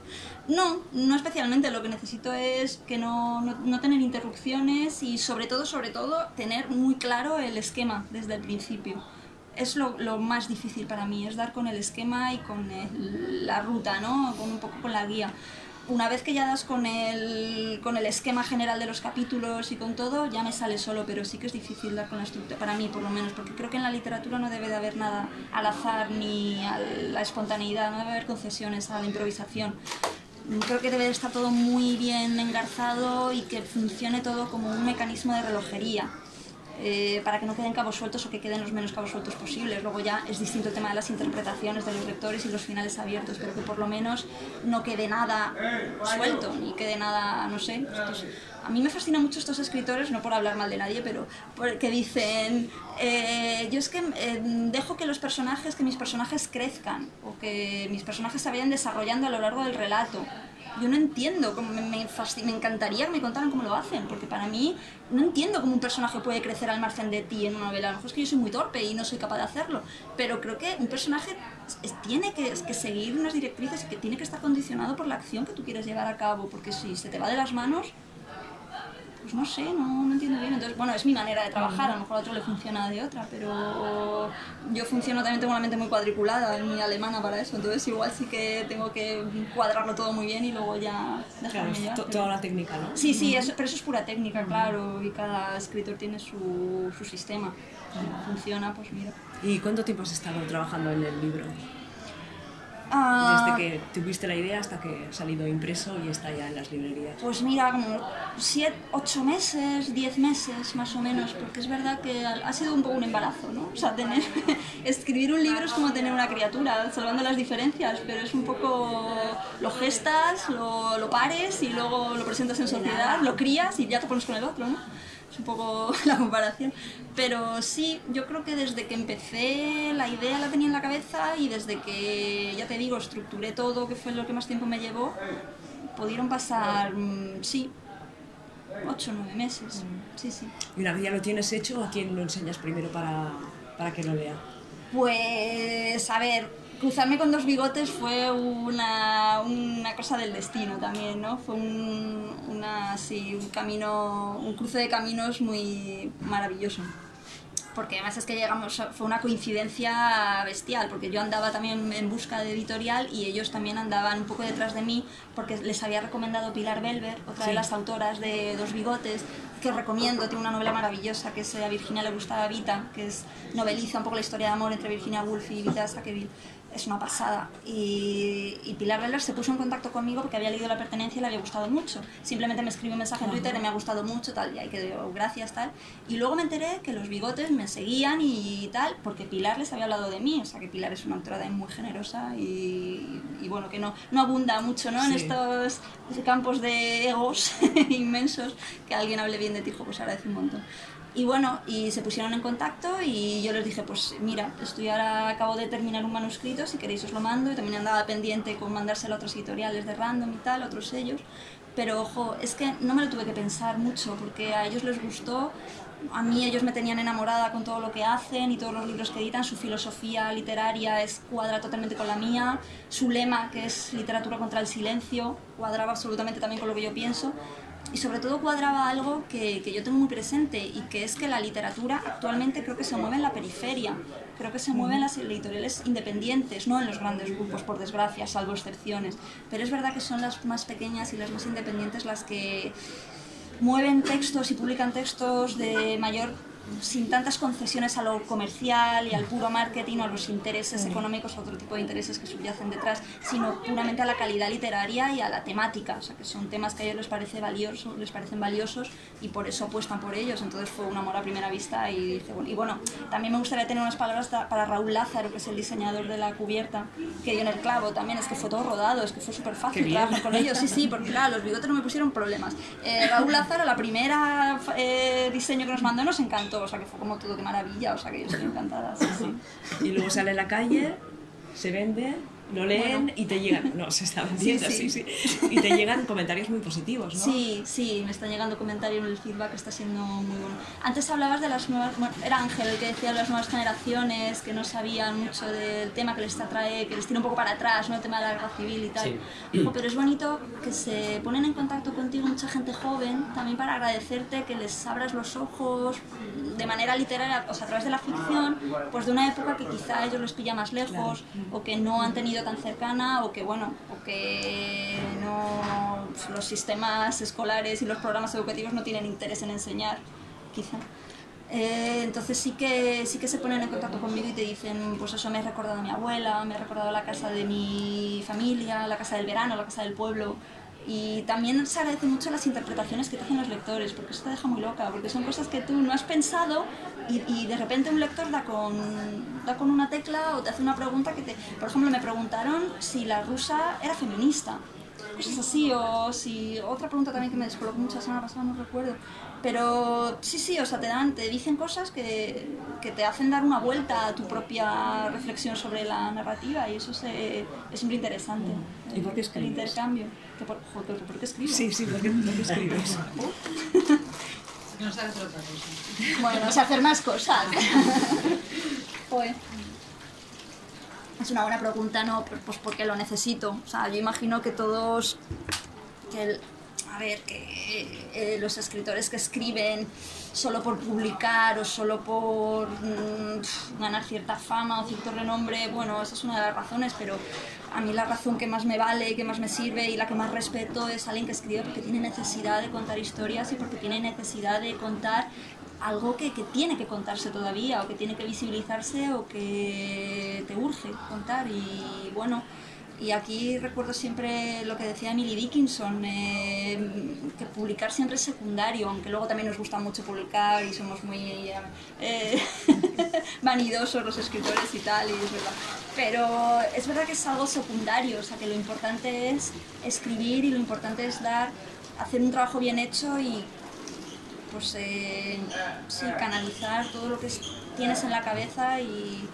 No, no especialmente, lo que necesito es que no, no, no tener interrupciones y sobre todo, sobre todo, tener muy claro el esquema desde el principio. Es lo, lo más difícil para mí, es dar con el esquema y con la ruta, ¿no? Con un poco con la guía una vez que ya das con el, con el esquema general de los capítulos y con todo, ya me sale solo, pero sí que es difícil dar con la estructura, para mí por lo menos, porque creo que en la literatura no debe de haber nada al azar ni a la espontaneidad, no debe haber concesiones a la improvisación. Creo que debe de estar todo muy bien engarzado y que funcione todo como un mecanismo de relojería. Eh, para que no queden cabos sueltos o que queden los menos cabos sueltos posibles. Luego ya es distinto el tema de las interpretaciones de los lectores y los finales abiertos, pero que por lo menos no quede nada suelto, ni quede nada, no sé. estos- a mí me fascinan mucho estos escritores, no por hablar mal de nadie, pero que dicen, eh, yo es que eh, dejo que los personajes, que mis personajes crezcan, o que mis personajes se vayan desarrollando a lo largo del relato. Yo no entiendo, cómo me, me, me encantaría que me contaran cómo lo hacen, porque para mí no entiendo cómo un personaje puede crecer al margen de ti en una novela. A lo mejor es que yo soy muy torpe y no soy capaz de hacerlo, pero creo que un personaje tiene que, que seguir unas directrices y que tiene que estar condicionado por la acción que tú quieres llevar a cabo, porque si se te va de las manos, pues no sé, no, no entiendo bien. Entonces, bueno, es mi manera de trabajar, a lo mejor a otro le funciona de otra, pero yo funciono también, tengo una mente muy cuadriculada, muy alemana para eso, entonces igual sí que tengo que cuadrarlo todo muy bien y luego ya Claro, dejarme to- pero- toda la técnica, ¿no? Sí, sí, eso, pero eso es pura técnica, claro, y cada escritor tiene su, su sistema. Si funciona, pues mira. ¿Y cuánto tiempo has estado trabajando en el libro? Ah, Desde que tuviste la idea hasta que ha salido impreso y está ya en las librerías. Pues mira, como 7, 8 meses, 10 meses más o menos, porque es verdad que ha sido un poco un embarazo, ¿no? O sea, tener, escribir un libro es como tener una criatura, salvando las diferencias, pero es un poco, lo gestas, lo, lo pares y luego lo presentas en sociedad, lo crías y ya te pones con el otro, ¿no? Es un poco la comparación. Pero sí, yo creo que desde que empecé la idea la tenía en la cabeza y desde que, ya te digo, estructuré todo, que fue lo que más tiempo me llevó, pudieron pasar, mm, sí, 8 o 9 meses. Sí, sí. Y una vez ya lo tienes hecho, ¿a quién lo enseñas primero para, para que lo lea? Pues, a ver, cruzarme con dos bigotes fue una, una cosa del destino también, ¿no? Fue un, una, sí, un camino, un cruce de caminos muy maravilloso. Porque además es que llegamos, fue una coincidencia bestial, porque yo andaba también en busca de editorial y ellos también andaban un poco detrás de mí, porque les había recomendado Pilar Belver, otra de Sí. las autoras de Dos Bigotes, que os recomiendo, tiene una novela maravillosa que es eh, A Virginia le gustaba Vita, que es noveliza un poco la historia de amor entre Virginia Woolf y Vita Sackville. Es una pasada. Y, y Pilar Belver se puso en contacto conmigo porque había leído La Pertenencia y le había gustado mucho. Simplemente me escribió un mensaje en Twitter, me ha gustado mucho, tal, y ahí quedó, gracias, tal. Y luego me enteré que los bigotes me seguían y tal, porque Pilar les había hablado de mí. O sea, que Pilar es una autora muy generosa y, y bueno, que no, no abunda mucho ¿no? en estos campos de egos inmensos. Que alguien hable bien de ti, pues agradece un montón. Y bueno, y se pusieron en contacto y yo les dije, pues mira, estoy ahora, acabo de terminar un manuscrito, si queréis os lo mando, y también andaba pendiente con mandárselo a otros editoriales de random y tal, otros sellos. Pero ojo, es que no me lo tuve que pensar mucho, porque a ellos les gustó, a mí ellos me tenían enamorada con todo lo que hacen y todos los libros que editan, su filosofía literaria es cuadra totalmente con la mía, su lema, que es literatura contra el silencio, cuadraba absolutamente también con lo que yo pienso y sobre todo cuadraba algo que, que yo tengo muy presente y que es que la literatura actualmente creo que se mueve en la periferia, creo que se mueve en las editoriales independientes, no en los grandes grupos, por desgracia, salvo excepciones, pero es verdad que son las más pequeñas y las más independientes las que mueven textos y publican textos de mayor sin tantas concesiones a lo comercial y al puro marketing o a los intereses económicos o otro tipo de intereses que subyacen detrás, sino puramente a la calidad literaria y a la temática, o sea que son temas que a ellos les parece valioso, les parecen valiosos y por eso apuestan por ellos, entonces fue un amor a primera vista y dije, bueno, y bueno, también me gustaría tener unas palabras para Raúl Lázaro, que es el diseñador de la cubierta, que dio en el clavo también, es que fue todo rodado, es que fue súper fácil trabajar con ellos, sí, sí, porque claro, los bigotes no me pusieron problemas. Eh, Raúl Lázaro, la primera eh, diseño que nos mandó nos encantó, o sea que fue como todo, qué maravilla, o sea que yo estoy encantada. Y luego sale a la calle, se vende, lo leen Bueno. y te llegan. No, se está vendiendo, sí, Sí, sí. Y te llegan comentarios muy positivos, ¿no? Sí, sí, me están llegando comentarios, el feedback está siendo muy bueno. Antes hablabas de las nuevas, bueno, era Ángel el que decía de las nuevas generaciones que no sabían mucho del tema que les atrae, que les tira un poco para atrás, ¿no? El tema de la guerra civil y tal. Sí. Pero es bonito que se ponen en contacto contigo mucha gente joven, también para agradecerte que les abras los ojos de manera literaria, o sea, a través de la ficción, pues de una época que quizá a ellos les pilla más lejos, o que no han tenido tan cercana, o que bueno, o que no los sistemas escolares y los programas educativos no tienen interés en enseñar, quizá. Eh, entonces sí que, sí que se ponen en contacto conmigo y te dicen, pues eso me ha recordado a mi abuela, me ha recordado la casa de mi familia, la casa del verano, la casa del pueblo. Y también se agradecen mucho las interpretaciones que te hacen los lectores, porque eso te deja muy loca, porque son cosas que tú no has pensado y, de repente un lector da con, da con una tecla o te hace una pregunta que te... Por ejemplo, me preguntaron si la rusa era feminista cosas así, o si otra pregunta también que me descolocó mucho la semana pasada, no recuerdo. Pero sí, sí, o sea, te dan, te dicen cosas que, que te hacen dar una vuelta a tu propia reflexión sobre la narrativa y eso se- es siempre interesante. ¿Y por qué El escribes? intercambio. Que por, joder, ¿por qué escribo? Sí, sí, ¿por qué, por qué escribes? No sabe hacer otra cosa. Bueno, o sea, hacer más cosas. Joder. Es una buena pregunta, ¿no? Pues- Pues porque lo necesito. O sea, yo imagino que todos. Que el- a ver, que eh, los escritores que escriben solo por publicar o solo por mm, ganar cierta fama o cierto renombre, bueno, esa es una de las razones, pero a mí la razón que más me vale, que más me sirve y la que más respeto es alguien que escribe porque tiene necesidad de contar historias y porque tiene necesidad de contar algo que, que tiene que contarse todavía, o que tiene que visibilizarse, o que te urge contar. Y bueno, y aquí recuerdo siempre lo que decía Emily Dickinson, eh, que publicar siempre es secundario, aunque luego también nos gusta mucho publicar y somos muy eh, vanidosos los escritores y tal, y es verdad. Pero es verdad que es algo secundario, o sea que lo importante es escribir y lo importante es dar, hacer un trabajo bien hecho y pues eh, sí, canalizar todo lo que es- tienes en la cabeza y,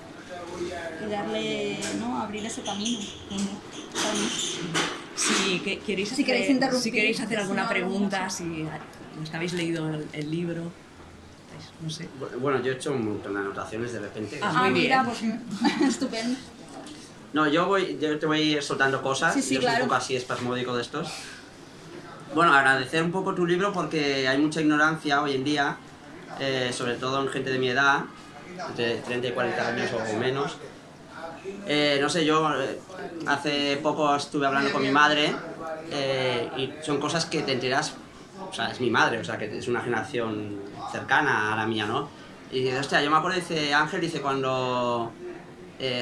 y darle, ¿no? abrir ese camino. Mí. Si que- queréis, Si hacer, queréis interrumpir, si queréis hacer alguna pregunta, si los que habéis leído el, el libro, pues, no sé. Bueno, yo he hecho un montón de anotaciones de repente. Ah, Ah, muy mira, bien. pues estupendo. No, yo voy, yo te voy a ir soltando cosas. Sí, sí, yo soy claro. un poco así espasmódico de estos. Bueno, agradecer un poco tu libro porque hay mucha ignorancia hoy en día, eh, sobre todo en gente de mi edad, entre 30 y 40 años o menos. Eh, no sé, yo eh, hace poco estuve hablando con mi madre eh, y son cosas que te enteras, o sea, es mi madre, o sea, que es una generación cercana a la mía, ¿no? Y dice, hostia, yo me acuerdo, dice Ángel, dice, cuando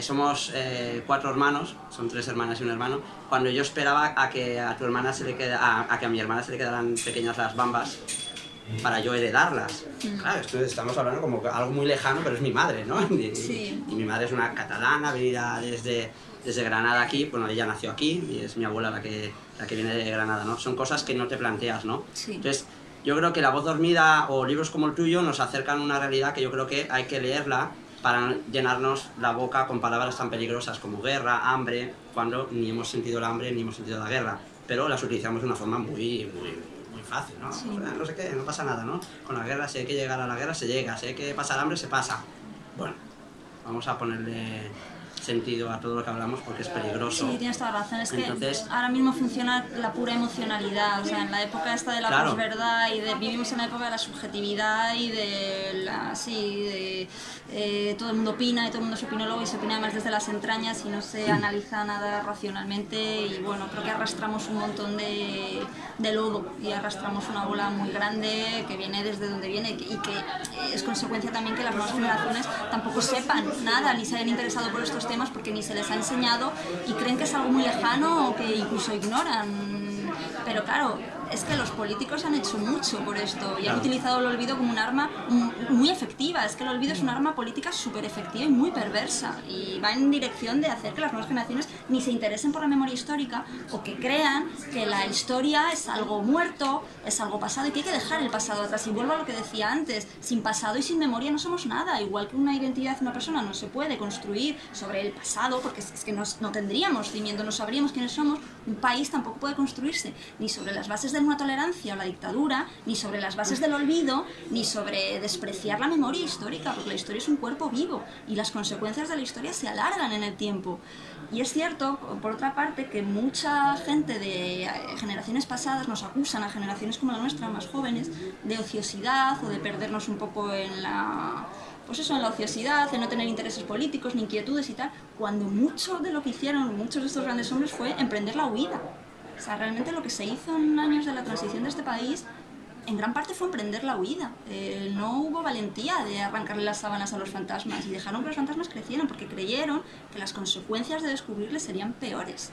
somos cuatro hermanos, son tres hermanas y un hermano, cuando yo esperaba a que a tu hermana se le queda, a que a mi hermana se le quedaran pequeñas las bambas para yo heredarlas. Claro, esto estamos hablando como algo muy lejano, pero es mi madre, ¿no? Y, Sí. y mi madre es una catalana, venida desde, desde Granada aquí, bueno, ella nació aquí y es mi abuela la que, la que viene de Granada, ¿no? Son cosas que no te planteas, ¿no? Sí. Entonces, yo creo que La voz dormida o libros como el tuyo nos acercan a una realidad que yo creo que hay que leerla para no llenarnos la boca con palabras tan peligrosas como guerra, hambre, cuando ni hemos sentido el hambre ni hemos sentido la guerra, pero las utilizamos de una forma muy, muy fácil, ¿no? Sea, no sé qué, no pasa nada, ¿no? Con la guerra, si hay que llegar a la guerra, se llega, si hay que pasar hambre, se pasa. Bueno, vamos a ponerle sentido a todo lo que hablamos porque es peligroso. Sí, tienes toda la razón. Es que Entonces- ahora mismo funciona la pura emocionalidad. O sea, en la época esta de la Claro. posverdad y de, vivimos en la época de la subjetividad y de la. Sí, de. eh, todo el mundo opina y todo el mundo es opinólogo y se opina además desde las entrañas y no se analiza nada racionalmente. Y bueno, creo que arrastramos un montón de, de lodo y arrastramos una bola muy grande que viene desde donde viene y que es consecuencia también que las nuevas generaciones tampoco sepan nada ni se hayan interesado por estos temas porque ni se les ha enseñado y creen que es algo muy lejano o que incluso ignoran. Pero claro, es que los políticos han hecho mucho por esto y han Claro. utilizado el olvido como un arma muy efectiva. Es que el olvido es un arma política súper efectiva y muy perversa y va en dirección de hacer que las nuevas generaciones ni se interesen por la memoria histórica o que crean que la historia es algo muerto, es algo pasado y que hay que dejar el pasado atrás. Y vuelvo a lo que decía antes, sin pasado y sin memoria no somos nada. Igual que una identidad de una persona no se puede construir sobre el pasado, porque es que nos- no tendríamos cimiento, no sabríamos quiénes somos, un país tampoco puede construirse ni sobre las bases de una tolerancia o la dictadura, ni sobre las bases del olvido, ni sobre despreciar la memoria histórica, porque la historia es un cuerpo vivo y las consecuencias de la historia se alargan en el tiempo. Y es cierto, por otra parte, que mucha gente de generaciones pasadas nos acusan a generaciones como la nuestra, más jóvenes, de ociosidad o de perdernos un poco en la pues eso, en la ociosidad, en no tener intereses políticos ni inquietudes y tal, cuando mucho de lo que hicieron muchos de estos grandes hombres fue emprender la huida. O sea, realmente lo que se hizo en años de la transición de este país, en gran parte fue emprender la huida. Eh, no hubo valentía de arrancarle las sábanas a los fantasmas y dejaron que los fantasmas crecieran porque creyeron que las consecuencias de descubrirles serían peores.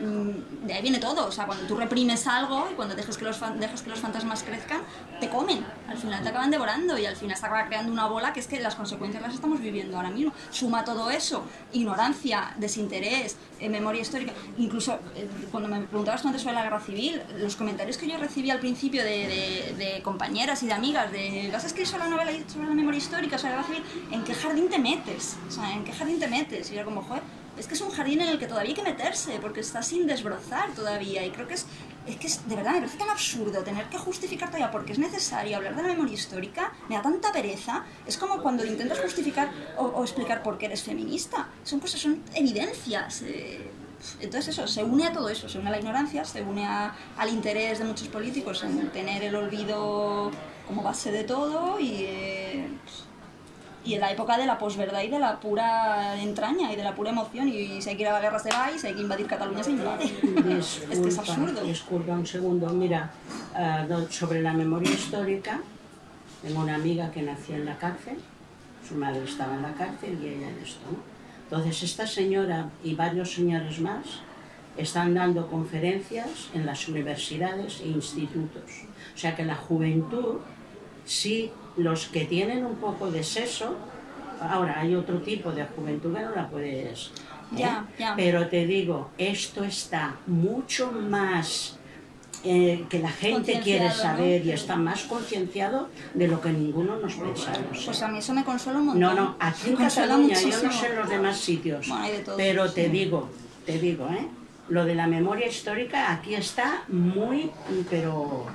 Mm, de ahí viene todo, o sea, cuando tú reprimes algo y cuando dejes que, los dejas que los fantasmas crezcan, te comen, al final te acaban devorando y al final se acaba creando una bola que es que las consecuencias las estamos viviendo ahora mismo. Suma todo eso, ignorancia, desinterés, eh, memoria histórica, incluso eh, cuando me preguntabas tú antes sobre la guerra civil, los comentarios que yo recibí al principio de, de- de compañeras y de amigas, de vas a escribir sobre la novela sobre la memoria histórica, sobre la guerra civil, ¿en qué jardín te metes? O sea, ¿en qué jardín te metes? Y yo como, joder, es que es un jardín en el que todavía hay que meterse, porque está sin desbrozar todavía. Y creo que es, es que es, de verdad, me parece tan absurdo tener que justificar todavía porque es necesario hablar de la memoria histórica. Me da tanta pereza. Es como cuando intentas justificar o, explicar por qué eres feminista. Son cosas, son evidencias. eh, entonces eso, se une a todo eso, se une a la ignorancia, se une a- al interés de muchos políticos en tener el olvido como base de todo y, eh, y en la época de la posverdad y de la pura entraña y de la pura emoción y si hay que ir a la guerra se va y si hay que invadir Cataluña se invade. es que es Disculpa, absurdo. Disculpa un segundo, mira, no, sobre la memoria histórica, Tengo una amiga que nació en la cárcel, su madre estaba en la cárcel y ella en esto. ¿no? Entonces esta señora y varios señores más están dando conferencias en las universidades e institutos. O sea que la juventud, sí, los que tienen un poco de seso, ahora hay otro tipo de juventud que no la puedes... ¿eh? Ya, ya. Pero te digo, esto está mucho más eh, que la gente quiere saber y está más concienciado de lo que ninguno nos pensamos. Pues a mí eso me consuela un montón. No, no, aquí en Me Cataluña, yo no sé en los demás sitios, Bueno, de pero te digo, te digo, ¿eh? Lo de la memoria histórica aquí está muy, pero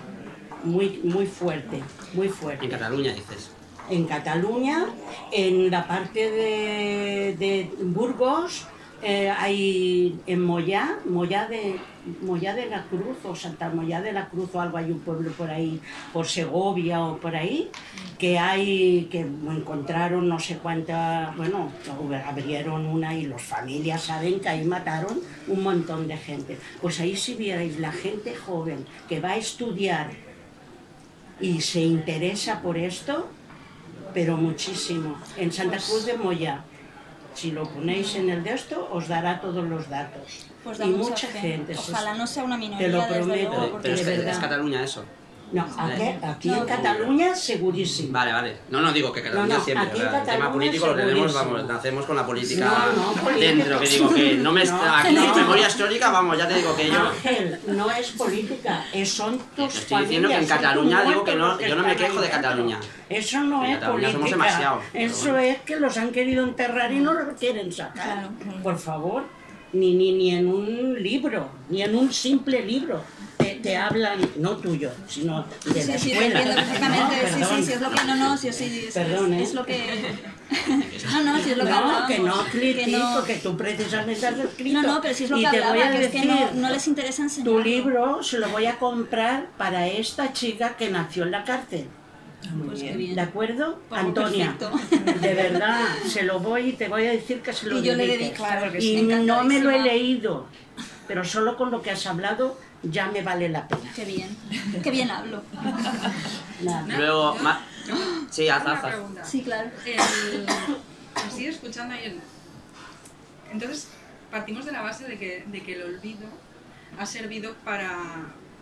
muy, muy fuerte, muy fuerte. En Cataluña dices. En Cataluña, en la parte de, de Burgos, eh, hay en Moyá, Moyá de, Moyá de la Cruz o Santa Moyá de la Cruz o algo, hay un pueblo por ahí, por Segovia o por ahí, que hay, que encontraron no sé cuánta, bueno, abrieron una y las familias saben que ahí mataron un montón de gente. Pues ahí si vierais la gente joven que va a estudiar y se interesa por esto, pero muchísimo. En Santa Cruz de Moya, si lo ponéis en el de esto, os dará todos los datos. Pues y da mucha fe. gente. Ojalá no sea una minoría, Te lo desde prometo. luego, Pero, porque pero es, de es. Cataluña eso. No, aquí, aquí No. en Cataluña segurísimo. Vale, vale. No, no digo que Cataluña No, no, siempre. aquí en sea, el tema Cataluña político lo tenemos, vamos, nacemos con la política No, dentro. Que digo que no me No. aquí no, memoria histórica, vamos, ya te digo que yo. Ángel, no es política, es, son tus estoy diciendo que en familias, Cataluña digo que no- yo no me quejo de. Cataluña. Eso no En es Cataluña somos política. demasiado, pero Eso bueno. es que los han querido enterrar y no los quieren sacar. Por favor, ni, ni, ni en un libro, ni en un simple libro. Te, te hablan, no tuyo, sino de Sí, la sí, escuela. entiendo perfectamente. No, sí, sí, perdón. sí, es lo que. No, no, sí, sí, es, Perdón, ¿eh? es lo que. No, no, sí, es lo que No, que no critico, no- que tú precisamente has escrito. No, no, pero sí es lo que hablaba, que es que decir, no, no les interesa enseñar. Tu libro se lo voy a comprar para esta chica que nació en la cárcel. Pues qué bien. ¿De acuerdo? Pues Antonia, perfecto. de verdad, se lo voy y te voy a decir que se lo Y yo le dedico, claro que Y sí, no me lo he leído, pero solo con lo que has hablado ya me vale la pena. Qué bien. Qué bien hablo. Nada. Luego, ma- sí, haz, haz, haz. Sí, claro. El- Estoy escuchando ahí el... Entonces, partimos de la base de que, de que el olvido ha servido para,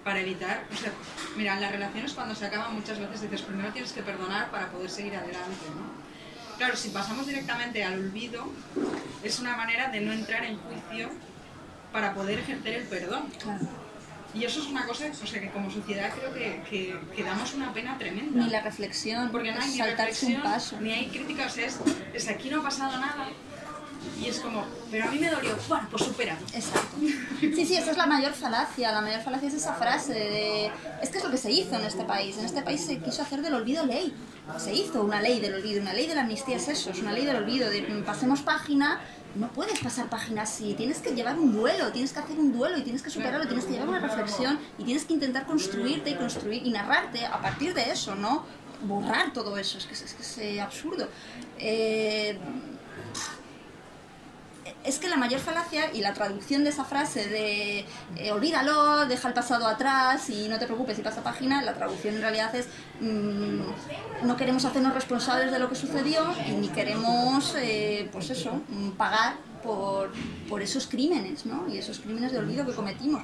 para evitar... O sea, mira, en las relaciones cuando se acaban muchas veces dices, primero tienes que perdonar para poder seguir adelante, ¿no? Claro, si pasamos directamente al olvido, es una manera de no entrar en juicio para poder ejercer el perdón. Claro. Y eso es una cosa, o sea, que como sociedad creo que, que, que damos una pena tremenda. Ni la reflexión, Porque no hay ni saltarse un reflexión, paso. ni hay crítica, o sea, es, es aquí no ha pasado nada. Y es como, pero a mí me dolió, bueno, pues supéralo. Exacto. Sí, sí, esa es la mayor falacia. La mayor falacia es esa frase de... Es que es lo que se hizo en este país. En este país se quiso hacer del olvido ley. Se hizo una ley del olvido. Una ley de la amnistía es eso, es una ley del olvido. De pasemos página, no puedes pasar página así. Tienes que llevar un duelo, tienes que hacer un duelo y tienes que superarlo, tienes que llevar una reflexión y tienes que intentar construirte y construir y narrarte a partir de eso, ¿no? Borrar todo eso, es que es, es, que es eh, absurdo. Eh, es que la mayor falacia y la traducción de esa frase de eh, olvídalo, deja el pasado atrás y no te preocupes y pasa página, la traducción en realidad es mm, no queremos hacernos responsables de lo que sucedió y ni queremos, eh, pues eso, mm, pagar por, por esos crímenes, ¿no? Y esos crímenes de olvido que cometimos.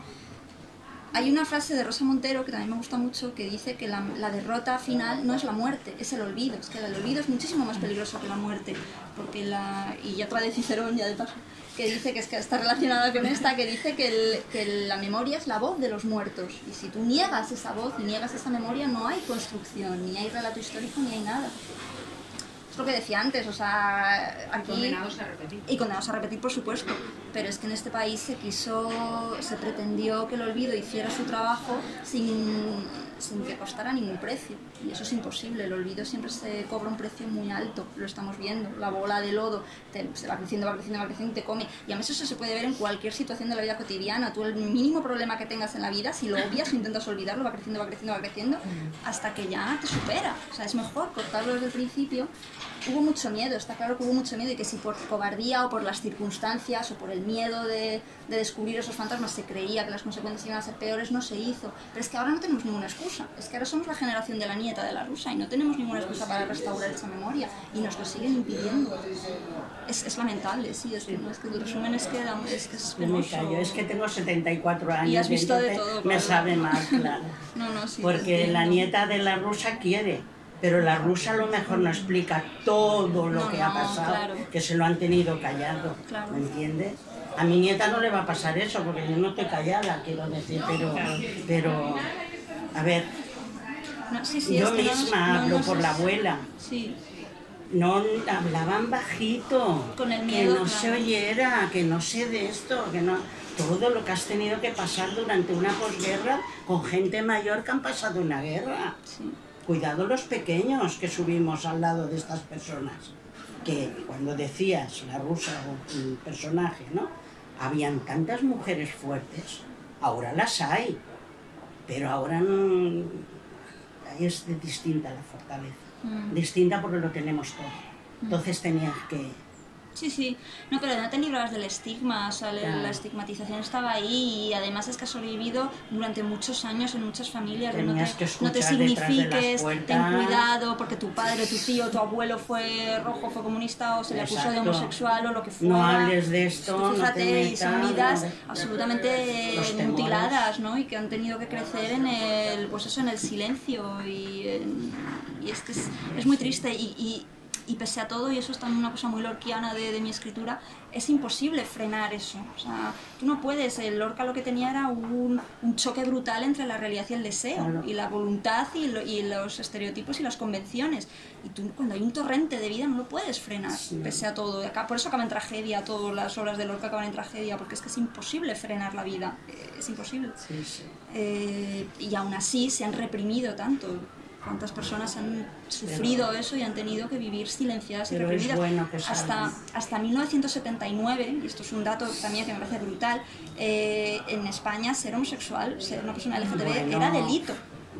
Hay una frase de Rosa Montero que también me gusta mucho que dice que la, la derrota final no es la muerte, es el olvido. Es que el olvido es muchísimo más peligroso que la muerte. Porque la, y otra de Cicerón, ya de paso, que dice que, es que está relacionada con esta, que dice que, el- que la memoria es la voz de los muertos. Y si tú niegas esa voz y niegas esa memoria, no hay construcción, ni hay relato histórico, ni hay nada. Lo que decía antes, o sea, aquí... Condenados a repetir. Y condenados a repetir, por supuesto. Pero es que en este país se quiso, se pretendió que el olvido hiciera su trabajo sin, sin que costara ningún precio. Y eso es imposible. El olvido siempre se cobra un precio muy alto. Lo estamos viendo. La bola de lodo te- se va creciendo, va creciendo, va creciendo y te come. Y además eso se puede ver en cualquier situación de la vida cotidiana. Tú el mínimo problema que tengas en la vida, si lo obvias o intentas olvidarlo, va creciendo, va creciendo, va creciendo, hasta que ya te supera. O sea, es mejor cortarlo desde el principio hubo mucho miedo, está claro que hubo mucho miedo y que si por cobardía o por las circunstancias o por el miedo de, de descubrir esos fantasmas se creía que las consecuencias iban a ser peores, no se hizo. Pero es que ahora no tenemos ninguna excusa. Es que ahora somos la generación de la nieta de la rusa y no tenemos ninguna excusa para restaurar esa memoria y nos lo siguen impidiendo. Es, es lamentable, sí, es, no, es que el resumen es que, es, que es me callo, es que tengo 74 años Y has visto de todo, me claro. sabe mal, claro. No, no, sí, Porque la nieta de la rusa quiere, pero la rusa a lo mejor no explica todo lo No, que ha pasado, claro. que se lo han tenido callado, Claro. ¿me entiendes? A mi nieta no le va a pasar eso, porque yo no estoy callada, quiero decir, pero, pero a ver, No, sí, sí, yo que no misma no hablo por la abuela, Sí, no hablaban bajito, Con el que miedo, no claro. se oyera, que no sé de esto, que no todo lo que has tenido que pasar durante una posguerra con gente mayor que han pasado una guerra. sí. Cuidado los pequeños que subimos al lado de estas personas, que cuando decías la rusa o el personaje, ¿no? Habían tantas mujeres fuertes, ahora las hay, pero ahora no, es distinta la fortaleza, Mm. distinta porque lo tenemos todo. Entonces tenías que... Sí, sí. No, pero no te librabas del estigma, o sea, la- Claro. la estigmatización estaba ahí y además es que has sobrevivido durante muchos años en muchas familias. no te, que no te de signifiques, ten cuidado, porque tu padre, tu tío, tu abuelo fue rojo, fue comunista o se le acusó de homosexual o lo que fuera. No hables de esto, Tú no y son vidas no absolutamente mutiladas, ¿no? Y que han tenido que crecer en el, pues eso, en el silencio y, en- y es que es, es muy triste y, y- y pese a todo, y eso es también una cosa muy lorquiana de, de mi escritura, es imposible frenar eso. O sea, tú no puedes, el Lorca lo que tenía era un, un choque brutal entre la realidad y el deseo, Claro. y la voluntad y, lo- y los estereotipos y las convenciones. Y tú cuando hay un torrente de vida no lo puedes frenar, pese a todo. Acá, por eso acaban en tragedia, todas las obras de Lorca acaban en tragedia, porque es que es imposible frenar la vida, eh, es imposible. Sí, sí. Eh, y aún así se han reprimido tanto. ¿Cuántas personas han sufrido eso y han tenido que vivir silenciadas y reprimidas? bueno hasta, hasta 1979, y esto es un dato también que me parece brutal, eh, en España ser homosexual, ser una persona LGTB, Bueno. era delito.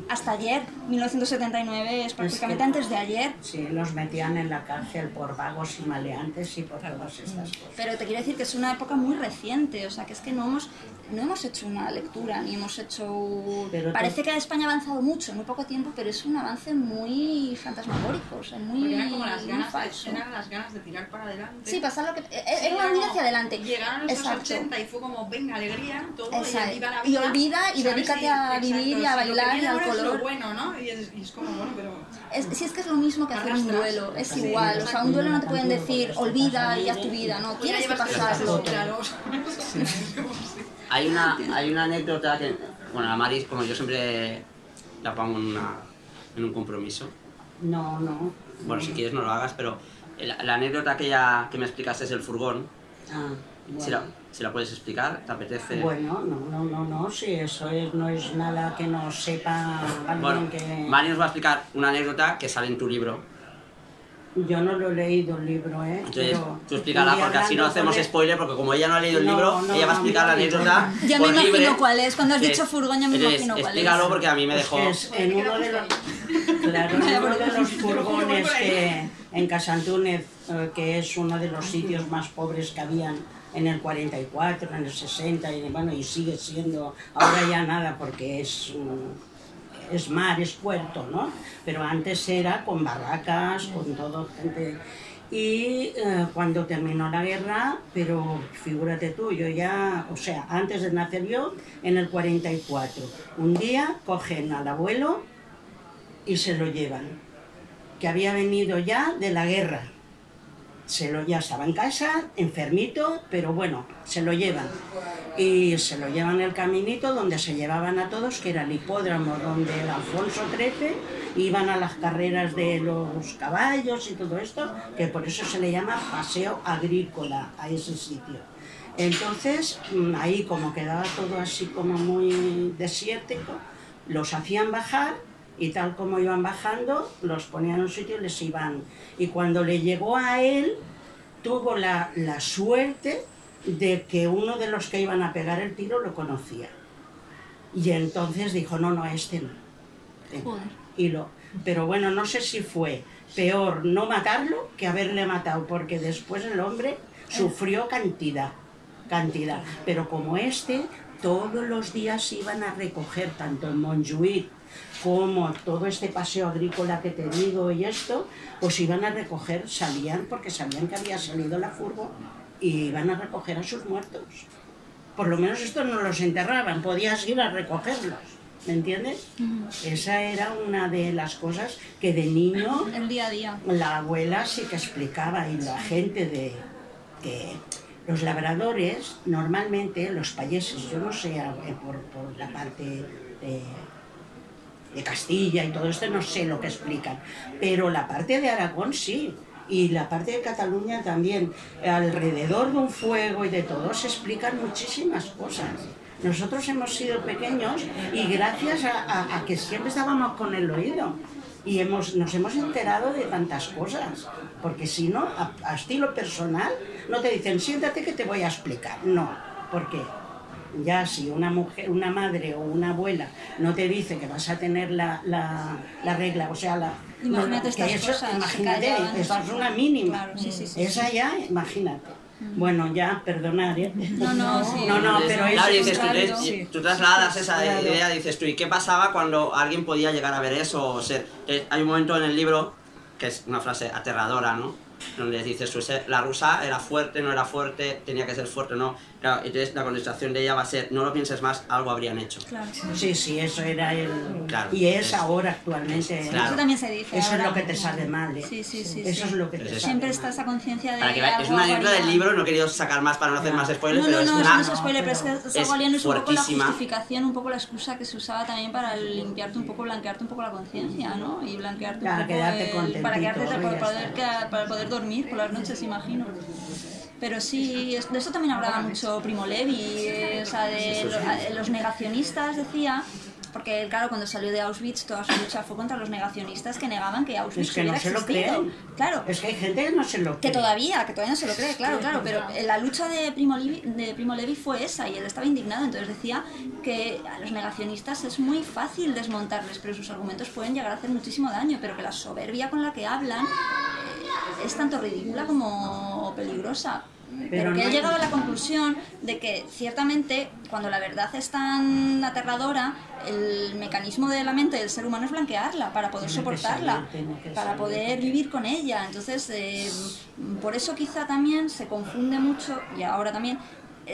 Hasta ayer, 1979, es prácticamente antes de ayer. Sí, los metían en la cárcel por vagos y maleantes y por todas estas cosas. Pero te quiero decir que es una época muy reciente, o sea, que es que no hemos, no hemos hecho una lectura, ni hemos hecho... Pero Parece que España ha avanzado mucho en muy poco tiempo, pero es un avance muy fantasmagórico, o sea, muy, eran como las ganas, falso. de, eran las ganas de tirar para adelante. Sí, pasar lo que... eh, Sí, Era una vida hacia adelante. Llegaron los Exacto. 80 y fue como, venga, alegría, todo, Exacto. y viva la Y vida. olvida y ¿sabes? dedícate a exacto, vivir y a que bailar y al ahora es color. lo bueno, ¿no? Y es, y es como, bueno, pero... Es, si es que es lo mismo que hacer un duelo, es Sí, igual, o sea, un duelo no te pueden decir, olvida y haz tu vida, no, tienes que pasarlo. claros. Hay una, hay una anécdota que, bueno, la Maris, como yo siempre la pongo en, una, en un compromiso. No, no. Bueno, si quieres no lo hagas, pero la, la anécdota que, ya, que me explicaste es el furgón. Ah, bueno. Si, la, si la puedes explicar, ¿te apetece? Bueno, no, no, no, no, si eso es, no es nada que no sepa alguien Bueno, que... Mari nos va a explicar una anécdota que sale en tu libro. Yo no lo he leído el libro, ¿eh? Entonces, pero tú explícala estoy porque así no hacemos spoiler, porque como ella no ha leído el No, libro, no, ella va a no, explicar la anécdota Ya me imagino libre. cuál es, cuando has dicho furgón ya me entonces, imagino cuál es. Explícalo porque a mí me Pues dejó... que es en uno de los, claro, en uno de los furgones que en Casantúnez, eh, que es uno de los sitios más pobres que habían en el 44, en el 60, y bueno, y sigue siendo, ahora ya nada porque es, es mar, es puerto, ¿no? Pero antes era con barracas, con todo, gente... Y eh, cuando terminó la guerra, pero figúrate tú, yo ya, o sea, antes de nacer yo, en el 44, un día cogen al abuelo y se lo llevan, que había venido ya de la guerra. Se lo, ya estaba en casa, enfermito, pero bueno, se lo llevan. Y se lo llevan el caminito donde se llevaban a todos, que era el hipódromo donde el Alfonso XIII iban a las carreras de los caballos y todo esto, que por eso se le llama paseo agrícola a ese sitio. Entonces, mm, ahí como quedaba todo así como muy desértico, los hacían bajar y tal como iban bajando, los ponían en un sitio y les iban. Y cuando le llegó a él, tuvo la, la suerte de que uno de los que iban a pegar el tiro lo conocía. Y entonces dijo, no, no, a este no. Joder. y lo... Pero bueno, no sé si fue peor no matarlo que haberle matado, porque después el hombre sufrió cantidad, cantidad. Pero como este, todos los días iban a recoger, tanto en Montjuïc como todo este paseo agrícola que te digo y esto, pues iban a recoger, salían porque sabían que había salido la furgo y iban a recoger a sus muertos. Por lo menos estos no los enterraban, podías ir a recogerlos. ¿Me entiendes? Esa era una de las cosas que de niño El día a día. la abuela sí que explicaba y la gente de que los labradores normalmente los payeses yo no sé eh, por, por la parte de, de Castilla y todo esto no sé lo que explican. Pero la parte de Aragón sí. Y la parte de Cataluña también. Alrededor de un fuego y de todo se explican muchísimas cosas. Nosotros hemos sido pequeños y gracias a, que siempre estábamos con el oído. Y hemos, nos hemos enterado de tantas cosas, porque si no, a, a estilo personal, no te dicen siéntate que te voy a explicar, no, porque ya si una mujer, una madre o una abuela no te dice que vas a tener la, la, la regla, o sea, la, Imagínate que estas eso, cosas, imagínate, callaban, esa es una mínima, Claro, sí, sí, sí, esa ya, imagínate. Bueno, ya, perdonad, ¿eh? No, no, sí. No, no, pero Claro, eso es dices, tú, te- trasladas esa Claro. idea, dices tú, ¿y qué pasaba cuando alguien podía llegar a ver eso? O ser, hay un momento en el libro, que es una frase aterradora, ¿no? Donde dices tú, "Ese- la rusa era fuerte, no era fuerte, tenía que ser fuerte, no. Claro, entonces la contestación de ella va a ser, no lo pienses más, algo habrían hecho. Claro. Sí, sí, eso era el... Claro, y es, es- ahora actualmente. Claro. Eso también se dice. Eso es ahora. lo que te sale mal, ¿eh? Sí, sí, sí. Eso sí. es lo que te Es sale. Siempre mal. está esa conciencia de. Para que es una haría- del libro, no he querido sacar más para no hacer más spoilers, No, pero no, es no, una... no es spoiler, pero es que es es un poco la fuertísima. justificación, un poco la excusa que se usaba también para limpiarte un poco, blanquearte un poco la conciencia, ¿no? Y blanquearte Para un poco quedarte el- para quedarte para poder, para poder dormir por las noches, imagino. Pero sí, de eso también hablaba mucho Primo Levi, o sea, de los negacionistas, decía, porque claro, cuando salió de Auschwitz toda su lucha fue contra los negacionistas que negaban que Auschwitz Es que no se lo creen. Claro, Es que hay gente que no se lo que cree. todavía, que todavía no se lo cree, claro, claro, pero la lucha de Primo, Levi, de Primo Levi fue esa y él estaba indignado, entonces decía que a los negacionistas es muy fácil desmontarles, pero sus argumentos pueden llegar a hacer muchísimo daño, pero que la soberbia con la que hablan eh, es tanto ridícula como peligrosa. Pero, Pero que no hay- llegaba a la conclusión de que ciertamente cuando la verdad es tan aterradora, el mecanismo de la mente del ser humano es blanquearla para poder Tiene soportarla, salir, para poder vivir con ella. Entonces, eh, por eso quizá también se confunde mucho, y ahora también,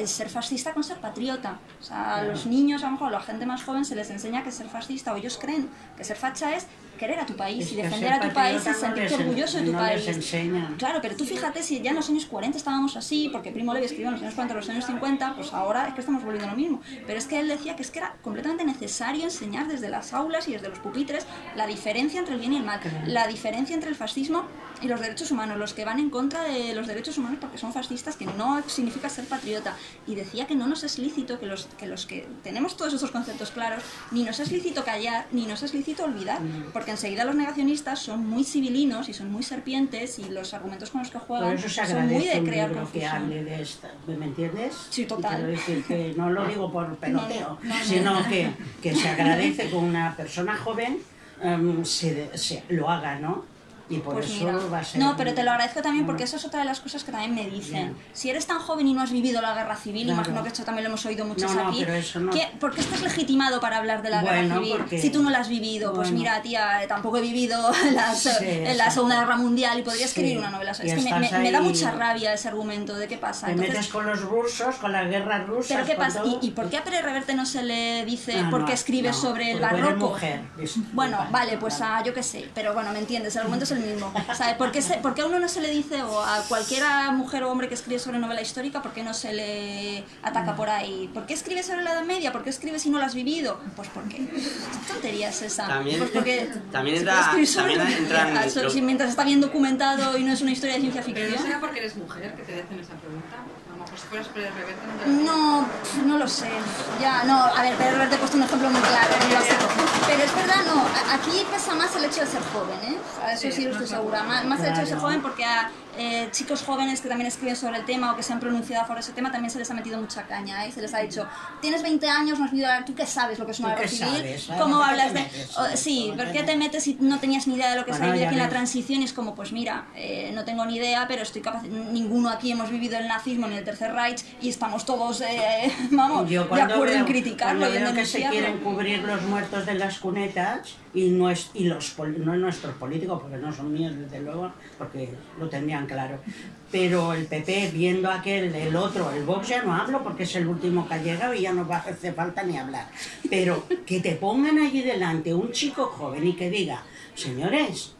ser fascista con ser patriota. O sea, a los niños, a lo mejor a la gente más joven se les enseña que ser fascista, o ellos creen que ser facha es querer a tu país Es y defender a tu país y no sentirte en- orgulloso de tu no país. enseñan. Claro, pero tú fíjate si ya en los años 40 estábamos así, porque Primo Levi escribió en los años 40, los años 50, pues ahora es que estamos volviendo a lo mismo. Pero es que él decía que es que era completamente necesario enseñar desde las aulas y desde los pupitres la diferencia entre el bien y el mal, la diferencia entre el fascismo y los derechos humanos, los que van en contra de los derechos humanos porque son fascistas, que no significa ser patriota. Y decía que no nos es lícito, que los que, los que tenemos todos esos conceptos claros, ni nos es lícito callar, ni nos es lícito olvidar, porque enseguida los negacionistas son muy civilinos y son muy serpientes y los argumentos con los que juegan son muy de crear confusión. hable de esto, ¿me entiendes? Sí, total. Decir que no lo digo por peloteo, No, no, no. sino que, que se agradece que una persona joven em, se, se- lo haga, ¿no? Y por Pues eso mira, va a ser... no, pero te lo agradezco también porque eso es otra de las cosas que también me dicen. Si eres tan joven y no has vivido la guerra civil, Claro. imagino que esto también lo hemos oído muchos No, no, aquí, pero eso no- ¿qué- ¿por qué estás legitimado para hablar de la Bueno, guerra civil porque- si tú no la has vivido? Pues mira, tía, tampoco he vivido la, Sí, en la. Segunda Guerra Mundial y podría escribir Sí, una novela. Es que me, estás me- me da mucha rabia ese argumento de qué pasa. Te Entonces, metes con los rusos, con las guerras rusas, ¿Pero qué pasa? todo. ¿Y, y por qué a Pérez Reverte no se le dice Ah, por qué escribe sobre el barroco? mujer. Bueno, vale, pues a yo qué sé, pero bueno, me entiendes, el argumento es el mismo. ¿Sabes? ¿Por qué, se- por qué a uno no se le dice, o a cualquiera mujer o hombre que escribe sobre novela histórica, por qué no se le ataca por ahí? ¿Por qué escribe sobre la Edad Media? ¿Por qué escribe si no la has vivido? Pues porque. ¿Qué tontería es esa? También- pues porque. también entra- también si mientras está bien documentado y no es una historia de ciencia Pero no ficción. será porque eres mujer que te hacen esa pregunta. Si fueras Pérez Reverte no No, lo sé. Ya, no, a ver, Pérez Reverte he puesto un ejemplo muy claro, muy básico. Pero es verdad no. Aquí pesa más el hecho de ser joven, ¿eh? A eso sí, lo estoy segura. Más, más el hecho de ser joven porque a eh, chicos jóvenes que también escriben sobre el tema o que se han pronunciado a favor de ese tema también se les ha metido mucha caña, ¿eh? Se les ha dicho, tienes 20 años, no has vivido. ¿Tú qué sabes lo que es una ¿Tú qué guerra civil? ¿Cómo hablas de...? o- sí, ¿por qué te metes si no tenías ni idea de lo que se ha Bueno, vivido ya aquí en la transición? Y es como, pues mira, eh, no tengo ni idea, pero estoy capaz... Ninguno aquí hemos vivido el nazismo ni el Tercer Reich y estamos todos, eh, vamos, Yo de acuerdo en veo- criticarlo cuando y en que se quieren cubrir los muertos de las cunetas y, no es, y los, no nuestros políticos, porque no son míos desde luego, porque lo tendrían claro, pero el PP viendo aquel, el otro, el Vox ya no hablo porque es el último que ha llegado y ya no va- hace falta ni hablar, pero que te pongan allí delante un chico joven y que diga, señores,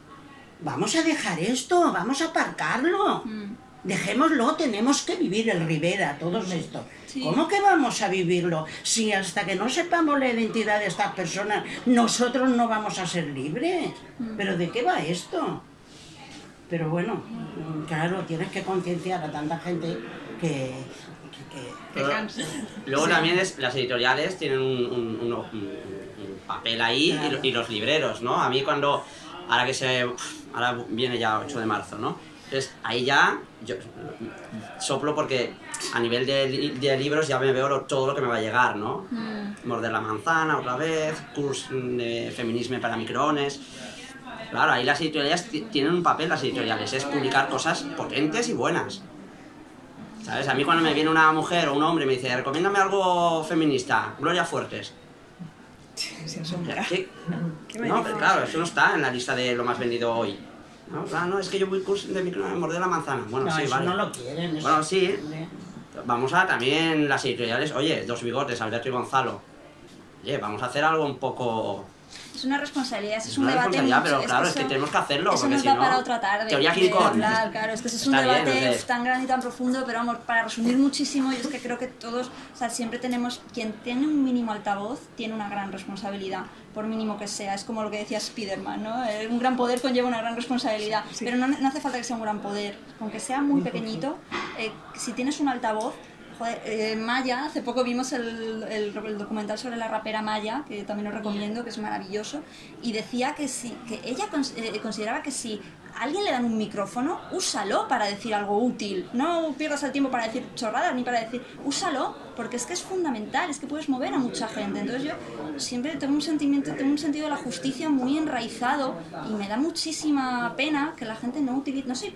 vamos a dejar esto, vamos a aparcarlo. Mm. Dejémoslo, tenemos que vivir el Rivera, todos esto. Sí. ¿Cómo que vamos a vivirlo? Si hasta que no sepamos la identidad de estas personas, nosotros no vamos a ser libres. Mm. ¿Pero de qué va esto? Pero bueno, claro, tienes que concienciar a tanta gente que... que- que- Que Pero- cansa. Luego también es, las editoriales tienen un, un- un- un- un papel ahí y y, los libreros, ¿no? A mí cuando, ahora que se, ahora viene ya 8 de marzo, ¿no? Entonces ahí ya yo soplo porque a nivel de, li- de libros ya me veo lo- todo lo que me va a llegar, ¿no? Morder la manzana otra vez, curso de feminismo para microones. Claro, ahí las editoriales ti- tienen un papel, las editoriales, es publicar cosas potentes y buenas. ¿Sabes? A mí cuando me viene una mujer o un hombre y me dice, recomiéndame algo feminista, Gloria Fuertes. Se asombra. ¿Qué? ¿Qué No, pero claro, eso no está en la lista de lo más vendido hoy. No, Ah, no es que yo voy curso de micro morder la manzana. Bueno, no, sí, eso vale. no lo quieren. Bueno, sí. Hombre. Vamos a también las editoriales, oye, dos bigotes, Alberto y Gonzalo. Oye, vamos a hacer algo un poco... Es una responsabilidad, es Es un una debate responsabilidad, mucho- pero claro, es que eso- tenemos que hacerlo, Eso porque nos si da no- para otra tarde. Teoría de hablar, claro, es que ese es un Está bien, debate no sé. tan grande y tan profundo, pero vamos, para resumir muchísimo, yo es que creo que todos, o sea, siempre tenemos, quien tiene un mínimo altavoz, tiene una gran responsabilidad, por mínimo que sea, es como lo que decía Spiderman, ¿no? Eh, Un gran poder conlleva una gran responsabilidad, pero no, no hace falta que sea un gran poder, con que sea muy pequeñito, eh, si tienes un altavoz, Joder, eh, Maya, hace poco vimos el, documental sobre la rapera Maya, que también os recomiendo, que es maravilloso, y decía que, si, que ella cons- eh, consideraba que si a alguien le dan un micrófono, úsalo para decir algo útil. No pierdas el tiempo para decir chorradas ni para decir, úsalo, porque es que es fundamental, es que puedes mover a mucha gente. Entonces yo siempre tengo un sentimiento, tengo un sentido de la justicia muy enraizado y me da muchísima pena que la gente no utilice, no sé,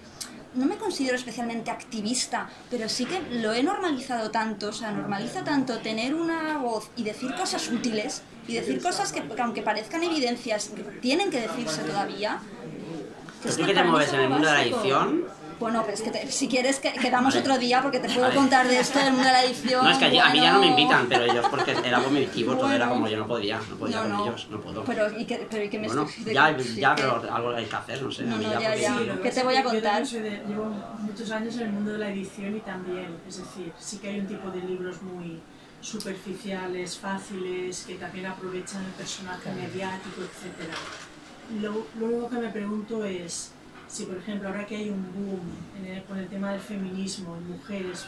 no me considero especialmente activista, pero sí que lo he normalizado tanto, o sea, normalizo tanto tener una voz y decir cosas útiles y decir cosas que, que aunque parezcan evidencias, tienen que decirse todavía. que ¿Pero es tú que te mueves es en el mundo de la edición? Bueno, pero es que te- si quieres que quedamos Vale. otro día porque te puedo Vale. contar de esto del mundo de la edición. No, es que allí- a mí ya no me bueno. invitan, pero ellos porque era vomitivo, todo era Bueno. como yo no podía, no podía No, con no. ellos, no puedo. Pero ¿y qué, pero, ¿y qué me Bueno, ya, sí ya, que- pero algo hay que hacer, no sé. No, no, ya ya, ya. Sí, que ¿Qué te voy a que yo contar? soy de- llevo muchos años en el mundo de la edición y también, es decir, sí que hay un tipo de libros muy superficiales, fáciles, que también aprovechan el personaje mediático, etc. Lo, lo único que me pregunto es si, por ejemplo, ahora que hay un boom en el- con el tema del feminismo en mujeres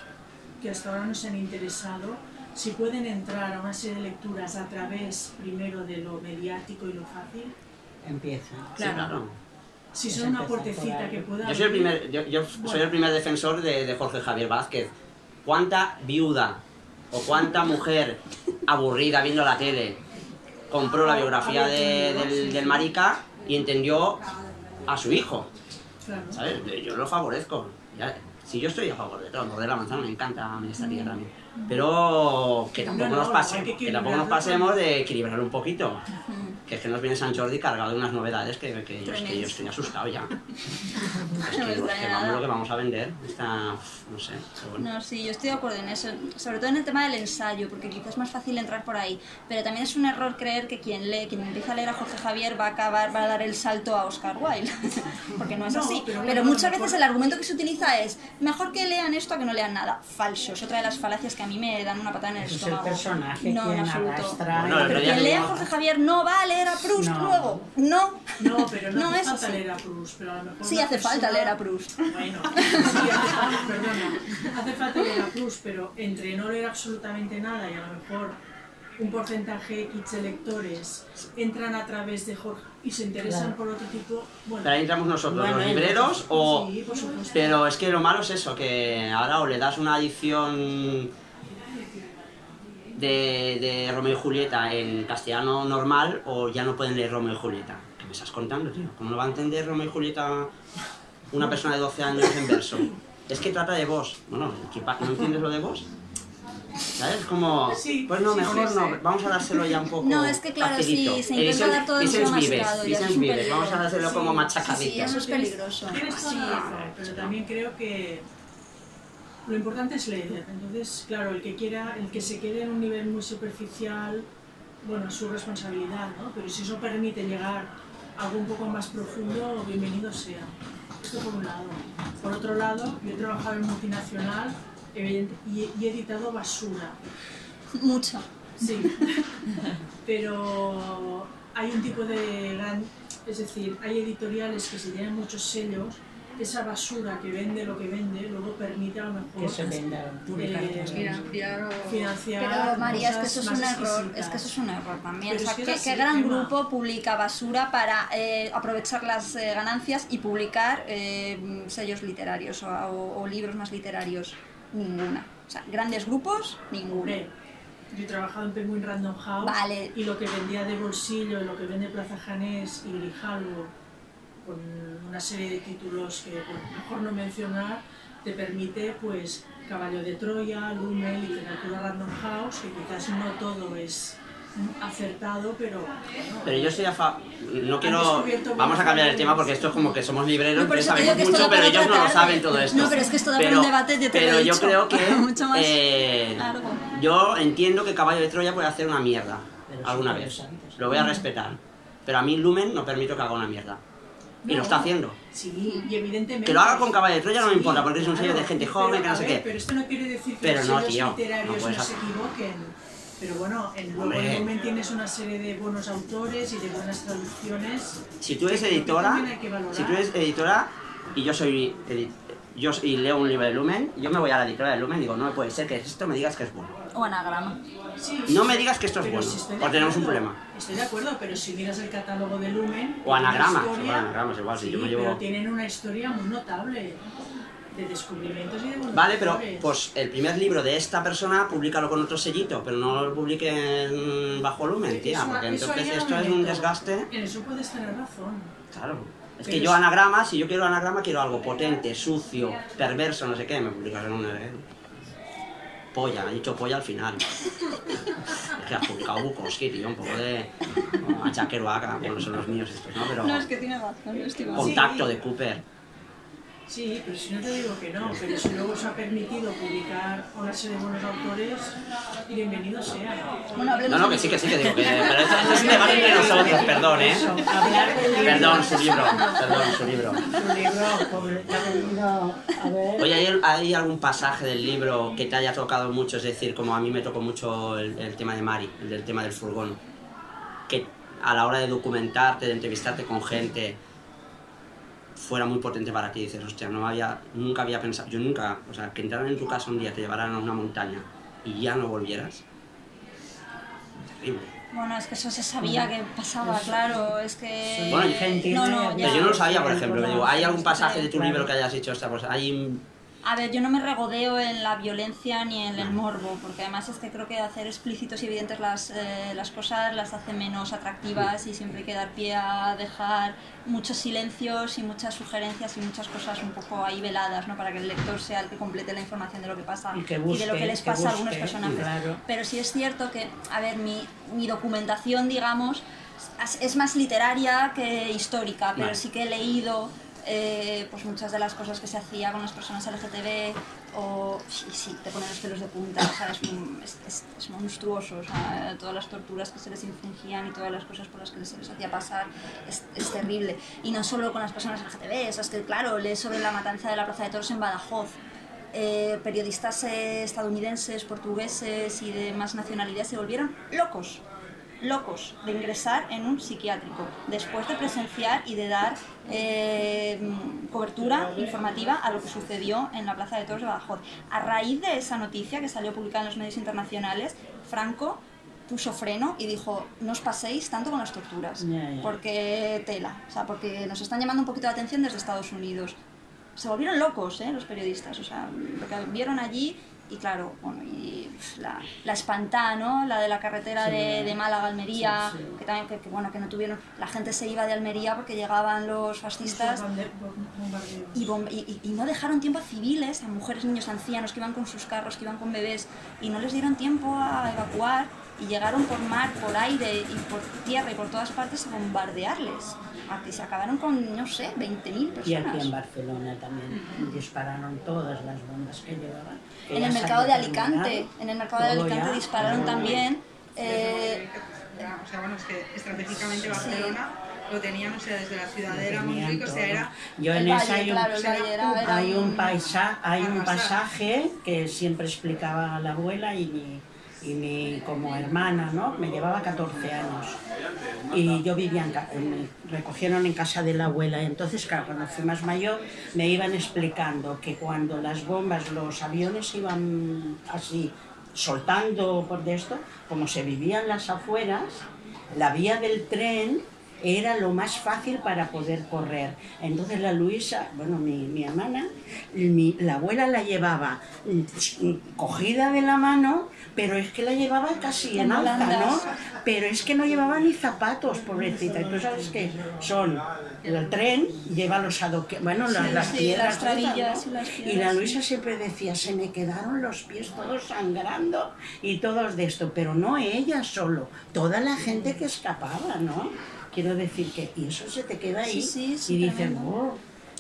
que hasta ahora no se han interesado, si pueden entrar a una serie de lecturas a través primero de lo mediático y lo fácil, Empieza. Sí, claro. si son una puertecita que pueda... Yo soy el primer, yo, yo soy el primer defensor de, de Jorge Javier Vázquez. ¿Cuánta viuda o cuánta mujer aburrida viendo la tele compró la biografía de- del, del marica y entendió a su hijo? Claro. ¿Sabes? Yo lo favorezco. Ya- si yo estoy a favor de todo, morder la manzana me encanta a mí esta tía también. Pero que tampoco No, no, nos pase, hay que tampoco nos pasemos de equilibrar un poquito. Que es que nos viene San Jordi cargado de unas novedades que, que, yo, es que yo estoy asustado ya. Es No que, es que vamos lo que vamos a vender. Está, no sé, bueno. No, sí, yo estoy de acuerdo en eso, sobre todo en el tema del ensayo, porque quizás es más fácil entrar por ahí, pero también es un error creer que quien lee, quien empieza a leer a Jorge Javier va a acabar, va a dar el salto a Oscar Wilde, porque no es No, así. pero Pero, muchas mejor- veces el argumento que se utiliza es mejor que lean esto a que no lean nada. Falso, es otra de las falacias que a mí me dan una patada en el Ese es el estómago. personaje no, en quien absoluto. arrastra. Bueno, Pero quien lea a Jorge Javier no va a leer a Proust No. luego. No. No, pero no, No hace es falta así. leer a Proust, pero a lo mejor Sí hace falta leer a Proust. Bueno, sí, hace falta, perdona, hace falta leer a Proust, pero entre no leer absolutamente nada y a lo mejor un porcentaje X de lectores entran a través de Jorge y se interesan Claro. por otro tipo, bueno, Pero ahí entramos nosotros, Bueno, los libreros, o... sí, por supuesto. Pero es que lo malo es eso, que ahora o le das una edición de, de Romeo y Julieta en castellano normal o ya no pueden leer Romeo y Julieta. ¿Qué me estás contando, tío? ¿Cómo lo va a entender Romeo y Julieta una persona de 12 años en verso? Es que trata de vos. Bueno, ¿qué pa- ¿no entiendes lo de vos? ¿Sabes? Como, Sí, pues no, sí, mejor sí, no, vamos a dárselo ya un poco No, es que claro, facilito. si se intenta dar todo ediciones demasiado vives, un vives. Vamos a dárselo Sí, como machacadito. Sí, eso es peligroso. Sí. pero también creo que lo importante es leer. Entonces, claro, el que quiera, el que se quede en un nivel muy superficial, bueno, es su responsabilidad, ¿no? Pero si eso permite llegar a algo un poco más profundo, bienvenido sea. Esto por un lado. Por otro lado, yo he trabajado en multinacional evidente- y, he- y he editado basura. Mucho. Sí, pero hay un tipo de gran, es decir, hay editoriales que si tienen muchos sellos, esa basura que vende lo que vende, luego permite a lo mejor que se venda. Publicar eh, Financiar o... financiar. Pero María, es que eso es un error, exquisitas. es que eso es un error también. Pero o sea, es que ¿qué, es así, qué gran Gemma. grupo publica basura para eh, aprovechar las eh, ganancias y publicar eh, sellos literarios o, o- o libros más literarios? Ninguna. O sea, grandes grupos, ninguno. Hombre, yo he trabajado en Penguin Random House Vale. y lo que vendía de bolsillo y lo que vende Plaza Janés y Grijalvo, con una serie de títulos que bueno, mejor no mencionar, te permite pues Caballo de Troya, Lumen, Literatura Random House, que quizás no todo es acertado, pero bueno, Pero yo estoy a fa... No quiero... Vamos a cambiar el tema porque esto es como que somos libreros, No, por sabemos que mucho, pero ellos no lo saben todo esto. No, pero es que esto da para un debate, yo te lo Pero he yo dicho. creo que... Mucho más eh, largo. yo entiendo que Caballo de Troya puede hacer una mierda Pero alguna vez. Lo voy a respetar. Pero a mí Lumen no permito que haga una mierda. Y lo está haciendo. sí, y evidentemente... Que lo haga con Caballo de Troya no me importa, porque es un sello de gente Pero, joven, que no sé ver, qué. Pero esto no quiere decir que Pero los no, tío, literarios no no, se equivoquen. Pero bueno, en Lumen tienes una serie de buenos autores y de buenas traducciones. Si tú eres editora, si tú eres editora y yo soy edi- yo y leo un libro de Lumen, yo me voy a la editora de Lumen y digo, no puede ser que esto me digas que es bueno. O anagrama. Sí, No me digas que esto es bueno, si porque tenemos un problema. Estoy de acuerdo, pero si miras el catálogo de Lumen. O anagrama, igual, si yo me llevo- pero tienen una historia muy notable de descubrimientos y de Vale, pero pues el primer libro de esta persona, públicalo con otro sellito, pero no lo publiquen bajo Lumen, tía, Eso- porque eso entonces esto es un desgaste. En eso puedes tener razón. Claro. Es que yo anagrama, si yo quiero anagrama, quiero algo potente, sucio, perverso, no sé qué, me publicas en un... Polla, he dicho polla al final. Es que has publicado Bukowski, tío, un poco de... A Kerouac, bueno, son los míos estos, ¿no? Pero... No, es que tiene razón, estoy. Contacto Sí. de Cooper. Sí, pero si no te digo que no, pero si luego se ha permitido publicar una serie de buenos autores, bienvenido sea. Bueno, No, no, que sí, que sí, que digo que... Pero esto, esto es un debate entre nosotros, perdón, ¿eh? Perdón, su libro, perdón, su libro. Su libro, pobre, venido a ver. Oye, ¿hay, hay algún pasaje del libro que te haya tocado mucho? Es decir, como a mí me tocó mucho el, el tema de Mari, el del tema del furgón. Que a la hora de documentarte, de entrevistarte con gente, fuera muy potente para ti. Dices, hostia, no había, nunca había pensado, yo nunca, o sea, que entraran en tu casa un día, te llevaran a una montaña y ya no volvieras. Terrible. Bueno, es que eso se sabía que pasaba, claro, es que... Bueno, y gente no, no, tiene- ya. Pero yo no lo sabía, por ejemplo. Me digo, ¿hay algún pasaje de tu libro que hayas dicho esta cosa? Hay A ver, yo no me regodeo en la violencia ni en el morbo, porque además es que creo que hacer explícitos y evidentes las, eh, las cosas las hace menos atractivas y siempre hay que dar pie a dejar muchos silencios y muchas sugerencias y muchas cosas un poco ahí veladas, ¿no? Para que el lector sea el que complete la información de lo que pasa Y que de lo que les que pasa a algunos personajes. claro. Pero sí es cierto que, a ver, mi, mi documentación, digamos, es- es más literaria que histórica, pero Vale. sí que he leído eh, pues muchas de las cosas que se hacía con las personas LGTB o sí, sí, te ponen los pelos de punta, o sea, es, es- es monstruoso, o sea, todas las torturas que se les infringían y todas las cosas por las que se les hacía pasar es, es terrible. Y no solo con las personas LGTB, o sea, es que claro, lees sobre la matanza de la Plaza de Toros en Badajoz, eh, periodistas eh, estadounidenses, portugueses y de más nacionalidades se volvieron locos, locos de ingresar en un psiquiátrico después de presenciar y de dar eh, cobertura informativa a lo que sucedió en la Plaza de Toros de Badajoz. A raíz de esa noticia que salió publicada en los medios internacionales, Franco puso freno y dijo, no os paséis tanto con las torturas, porque tela, o sea, porque nos están llamando un poquito la atención desde Estados Unidos. Se volvieron locos, ¿eh? Los periodistas, o sea, lo que vieron allí y claro, bueno, y la, la espantada, ¿no? La de la carretera de, de Málaga Almería, Sí, sí. que también, que, que, bueno, que no tuvieron, la gente se iba de Almería porque llegaban los fascistas y- y- y no dejaron tiempo a civiles, a mujeres, niños, ancianos que iban con sus carros, que iban con bebés, y no les dieron tiempo a evacuar y llegaron por mar, por aire y por tierra y por todas partes a bombardearles. A que se acabaron con, no sé, 20.000 personas. Y aquí en Barcelona también dispararon todas las bombas que llevaban. que En el mercado de Alicante, en el mercado de Alicante ya. dispararon también. Sí, eh, o sea, bueno, es que estratégicamente Barcelona lo tenían, o sea, desde la ciudadela Tenían Montjuic, o sea, era Yo el en esa valle, hay un, claro, hay un, paisa, hay un pasaje que siempre explicaba la abuela y mi, y mi como hermana, ¿no? Me llevaba 14 años. Y yo vivía en, me recogieron en casa de la abuela. Entonces, claro, cuando fui más mayor, me iban explicando que cuando las bombas, los aviones iban así soltando por de esto, como se vivían las afueras, la vía del tren era lo más fácil para poder correr. Entonces la Luisa, bueno, mi, mi hermana, mi- la abuela la llevaba cogida de la mano, pero es que la llevaba casi en alza, ¿no? Pero es que no llevaba ni zapatos, pobrecita. Y tú sabes que son, el tren lleva los adoquines, bueno, las, Sí, las sí, piedras. las trabillas esas, y las ¿no? Y la. Luisa siempre decía, se me quedaron los pies todos sangrando y todos de esto, pero no ella solo, toda la gente que escapaba, ¿no? Quiero decir que, y eso se te queda ahí Sí, sí, sí, y dices, oh,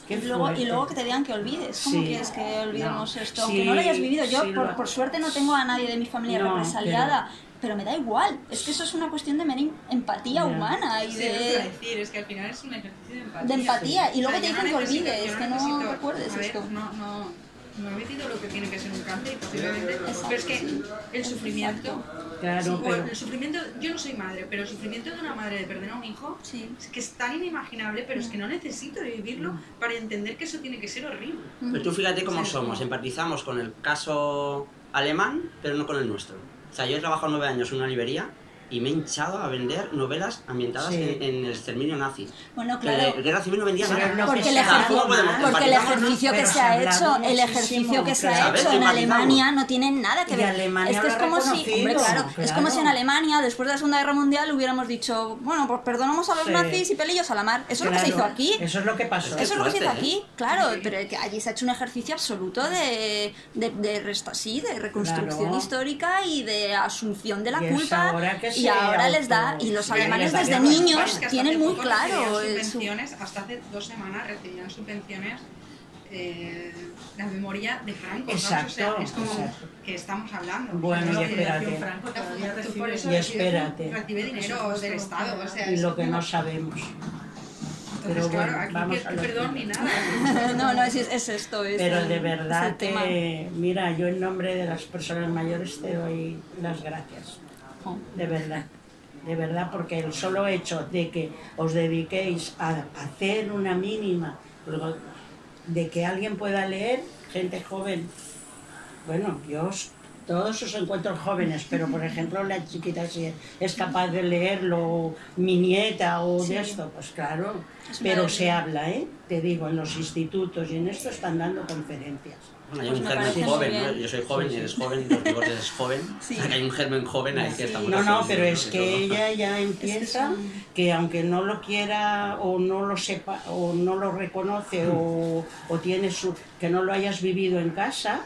qué y luego, y fuerte". luego que te digan que olvides. ¿Cómo Sí. quieres que olvidemos No. esto? Aunque no lo hayas vivido. Yo, sí, por, lo- por suerte, no tengo a nadie de mi familia No, represaliada. Pero... me da igual. Es que eso es una cuestión de mera em- empatía humana y Sí, de, decir, es que al final es un ejercicio de empatía. de empatía. Y O luego sea, te dicen que olvides, yo que no recuerdes a ver, esto. No, no, no he vivido lo que tiene que ser un cáncer, posiblemente, pero es que el sufrimiento... Claro, sí, pero el sufrimiento, yo no soy madre, pero el sufrimiento de una madre de perder a un hijo Sí. es que es tan inimaginable, pero es que no necesito vivirlo para entender que eso tiene que ser horrible. Pero tú fíjate cómo Sí, somos, empatizamos con el caso alemán, pero no con el nuestro. O sea, yo he trabajado nueve años en una librería y me he hinchado a vender novelas ambientadas Sí. en, en el exterminio nazi. Bueno, Que claro. Guerra Civil no vendía nada. Porque que el, ejercicio que se ha hecho, el ejercicio que se ha hecho en. Alemania no tiene nada que ver. Es que es como si, reconocido, hombre, claro, es como si en Alemania, después de la Segunda Guerra Mundial, hubiéramos dicho, bueno, pues perdonamos a los Sí. nazis y pelillos a la mar. Eso es lo que se hizo aquí. Eso es lo que pasó. Eso es lo que se hizo aquí, ¿eh? claro, pero que allí se ha hecho un ejercicio absoluto de, de, de resta- sí, de reconstrucción Claro. histórica y de asunción de la Y es culpa. ahora que y ahora les da, y los alemanes desde niños tienen muy claro. eh, su- subvenciones, hasta hace dos semanas recibían subvenciones eh, la memoria de Franco. Exacto, O sea, es como exacto. que estamos hablando. Bueno, y espérate. Fundación Franco todavía Tú recibe por eso Y espérate. Recibe dinero del Estado. O sea, Y lo que no sabemos. Entonces, pero claro, bueno, aquí vamos que, a perdón ni nada. no, no, es, es esto. Es Pero el- de es verdad el tema. que, mira, yo en nombre de las personas mayores te doy las gracias. De verdad. De verdad, porque el solo hecho de que os dediquéis a hacer una mínima, de que alguien pueda leer, gente joven, bueno, yo os- todos os encuentro jóvenes, pero por ejemplo la chiquita si es capaz de leerlo, mi nieta o Sí. de esto, pues claro, Es pero se habla, ¿eh? Te digo, en los institutos y en esto están dando conferencias. Hay Pues un me germen muy joven. ¿no? Yo soy joven y eres joven, los bigotes es joven. Sí. O sea, que hay un germen joven ahí que estamos No, no, haciendo pero es que ella ya empieza que aunque no lo quiera o no lo sepa o no lo reconoce o, o tiene su que no lo hayas vivido en casa,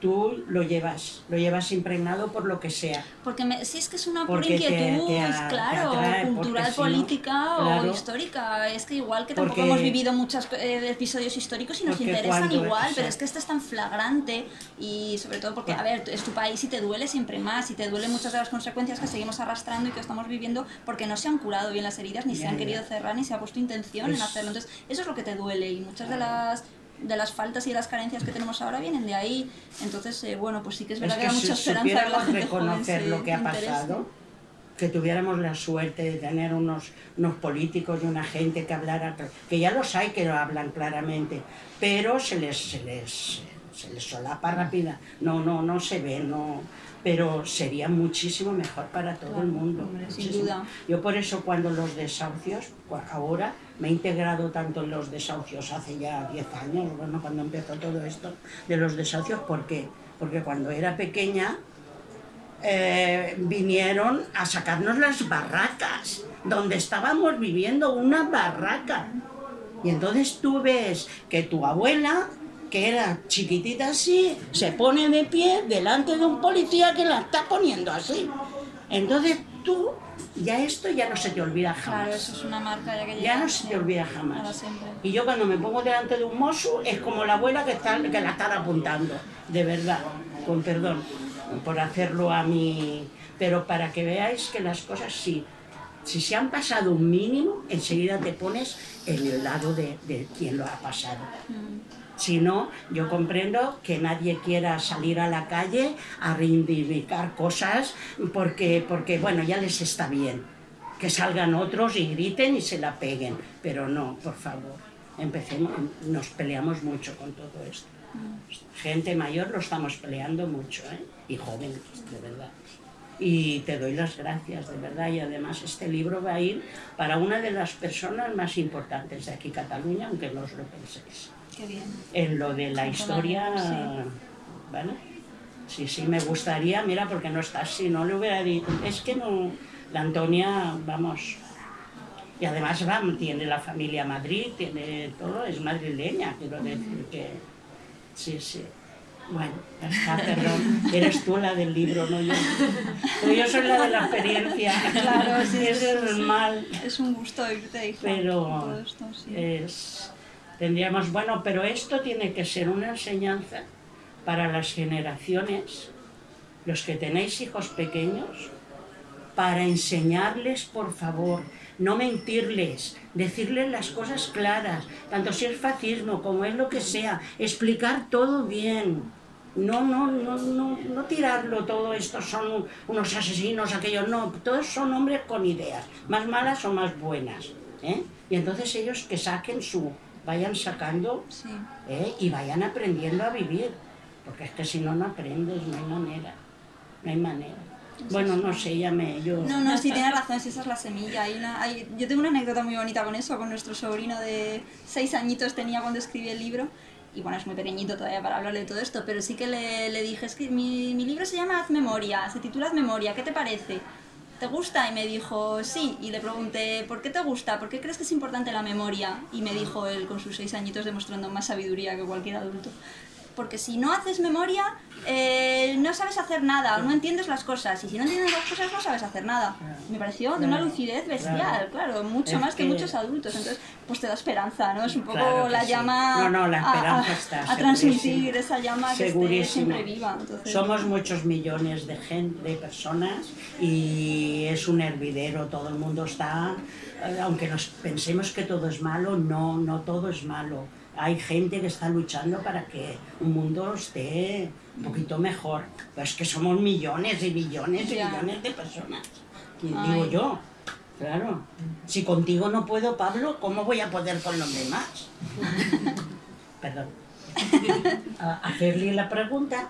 tú lo llevas, lo llevas impregnado por lo que sea. Porque me, si es que es una pura te- inquietud, te es a- claro, atrae, cultural, no- política claro. o histórica. Es que igual que tampoco Porque- hemos vivido muchos eh, episodios históricos y nos interesan cuando- igual, pero es que este es tan flagrante y sobre todo porque, a ver, es tu país y te duele siempre más y te duele muchas de las consecuencias que seguimos arrastrando y que estamos viviendo porque no se han curado bien las heridas, ni se han ya. querido cerrar, ni se ha puesto intención en hacerlo. Entonces, eso es lo que te duele y muchas de las de las faltas y de las carencias que tenemos ahora vienen de ahí. Entonces, eh, bueno, pues sí que es Es verdad que, que da si mucha esperanza que la gente reconocer lo que ha interese. pasado, que tuviéramos la suerte de tener unos, unos políticos y una gente que hablara, que ya los hay que lo hablan claramente, pero se les, se les, se le solapa rápida. No, no, no se ve, no. Pero sería muchísimo mejor para todo el mundo. hombre, sin duda. Yo por eso cuando los desahucios, cua- ahora me he integrado tanto en los desahucios hace ya 10 años, bueno, cuando empezó todo esto de los desahucios, ¿por qué? Porque cuando era pequeña eh, vinieron a sacarnos las barracas, donde estábamos viviendo una barraca. Y entonces tú ves que tu abuela, que era chiquitita así, se pone de pie delante de un policía que la está poniendo así. Entonces tú, ya esto ya no se te olvida jamás. Claro, eso es una marca ya que Ya no se te olvida jamás. Y yo cuando me pongo delante de un mozo es como la abuela que, está, que la están apuntando, de verdad, con perdón, por hacerlo a mí. Pero para que veáis que las cosas sí, si se han pasado un mínimo, enseguida te pones en el lado de, de quien lo ha pasado. Si no, yo comprendo que nadie quiera salir a la calle a reivindicar cosas porque, porque, bueno, ya les está bien. Que salgan otros y griten y se la peguen. Pero no, por favor, empecemos, nos peleamos mucho con todo esto. Gente mayor lo estamos peleando mucho, ¿eh? Y jóvenes, de verdad. Y te doy las gracias, de verdad. Y además este libro va a ir para una de las personas más importantes de aquí, Cataluña, aunque no os lo penséis Qué bien. en lo de la historia, Sí. ¿vale? Sí, sí, me gustaría, mira, porque no está así, no le hubiera dicho, es que no, la Antonia, vamos, y además va, tiene la familia Madrid, tiene todo, es madrileña, quiero decir que, sí, sí. Bueno, ya está, perdón, eres tú la del libro, no yo. Pero yo soy la de la experiencia. Claro, sí, es normal Es un gusto oírte, hija. pero Todo esto, sí. es tendríamos bueno pero esto tiene que ser una enseñanza para las generaciones los que tenéis hijos pequeños para enseñarles por favor no mentirles decirles las cosas claras tanto si es fascismo como es lo que sea explicar todo bien no, no, no, no, no tirarlo todo, estos son unos asesinos, aquellos, no, todos son hombres con ideas, más malas o más buenas. ¿eh? Y entonces ellos que saquen su, vayan sacando Sí. ¿eh? y vayan aprendiendo a vivir, porque es que si no, no aprendes, no hay manera, no hay manera. Bueno, no sé, ya me... Yo... No, no, sí tienes razón, sí, esa es la semilla. Hay una, hay- yo tengo una anécdota muy bonita con eso, con nuestro sobrino de seis añitos tenía cuando escribí el libro. Y bueno, es muy pequeñito todavía para hablarle de todo esto, pero sí que le, le dije, es que mi, mi libro se llama Haz Memoria, se titula Haz Memoria, ¿qué te parece? ¿Te gusta? Y me dijo, sí. Y le pregunté, ¿por qué te gusta? ¿Por qué crees que es importante la memoria? Y me dijo él con sus seis añitos demostrando más sabiduría que cualquier adulto. Porque si no haces memoria, eh, no sabes hacer nada, no entiendes las cosas. Y si no entiendes las cosas, no sabes hacer nada. Me pareció de una lucidez bestial, claro. claro, mucho Es más que, que- muchos adultos. Entonces, pues te da esperanza, ¿no? Es un poco Claro la sí. llama No, no, la a- esperanza a, está, a transmitir esa llama que esté siempre viva. Entonces, Somos muchos millones de gente, de personas y es un hervidero, todo el mundo está, eh, aunque nos pensemos que todo es malo, no, no todo es malo. Hay gente que está luchando para que un mundo esté un poquito mejor. Pero es que somos millones y millones y Ya. millones de personas. Ay. digo yo, claro. Si contigo no puedo, Pablo, ¿cómo voy a poder con los demás? Perdón. A hacerle la pregunta.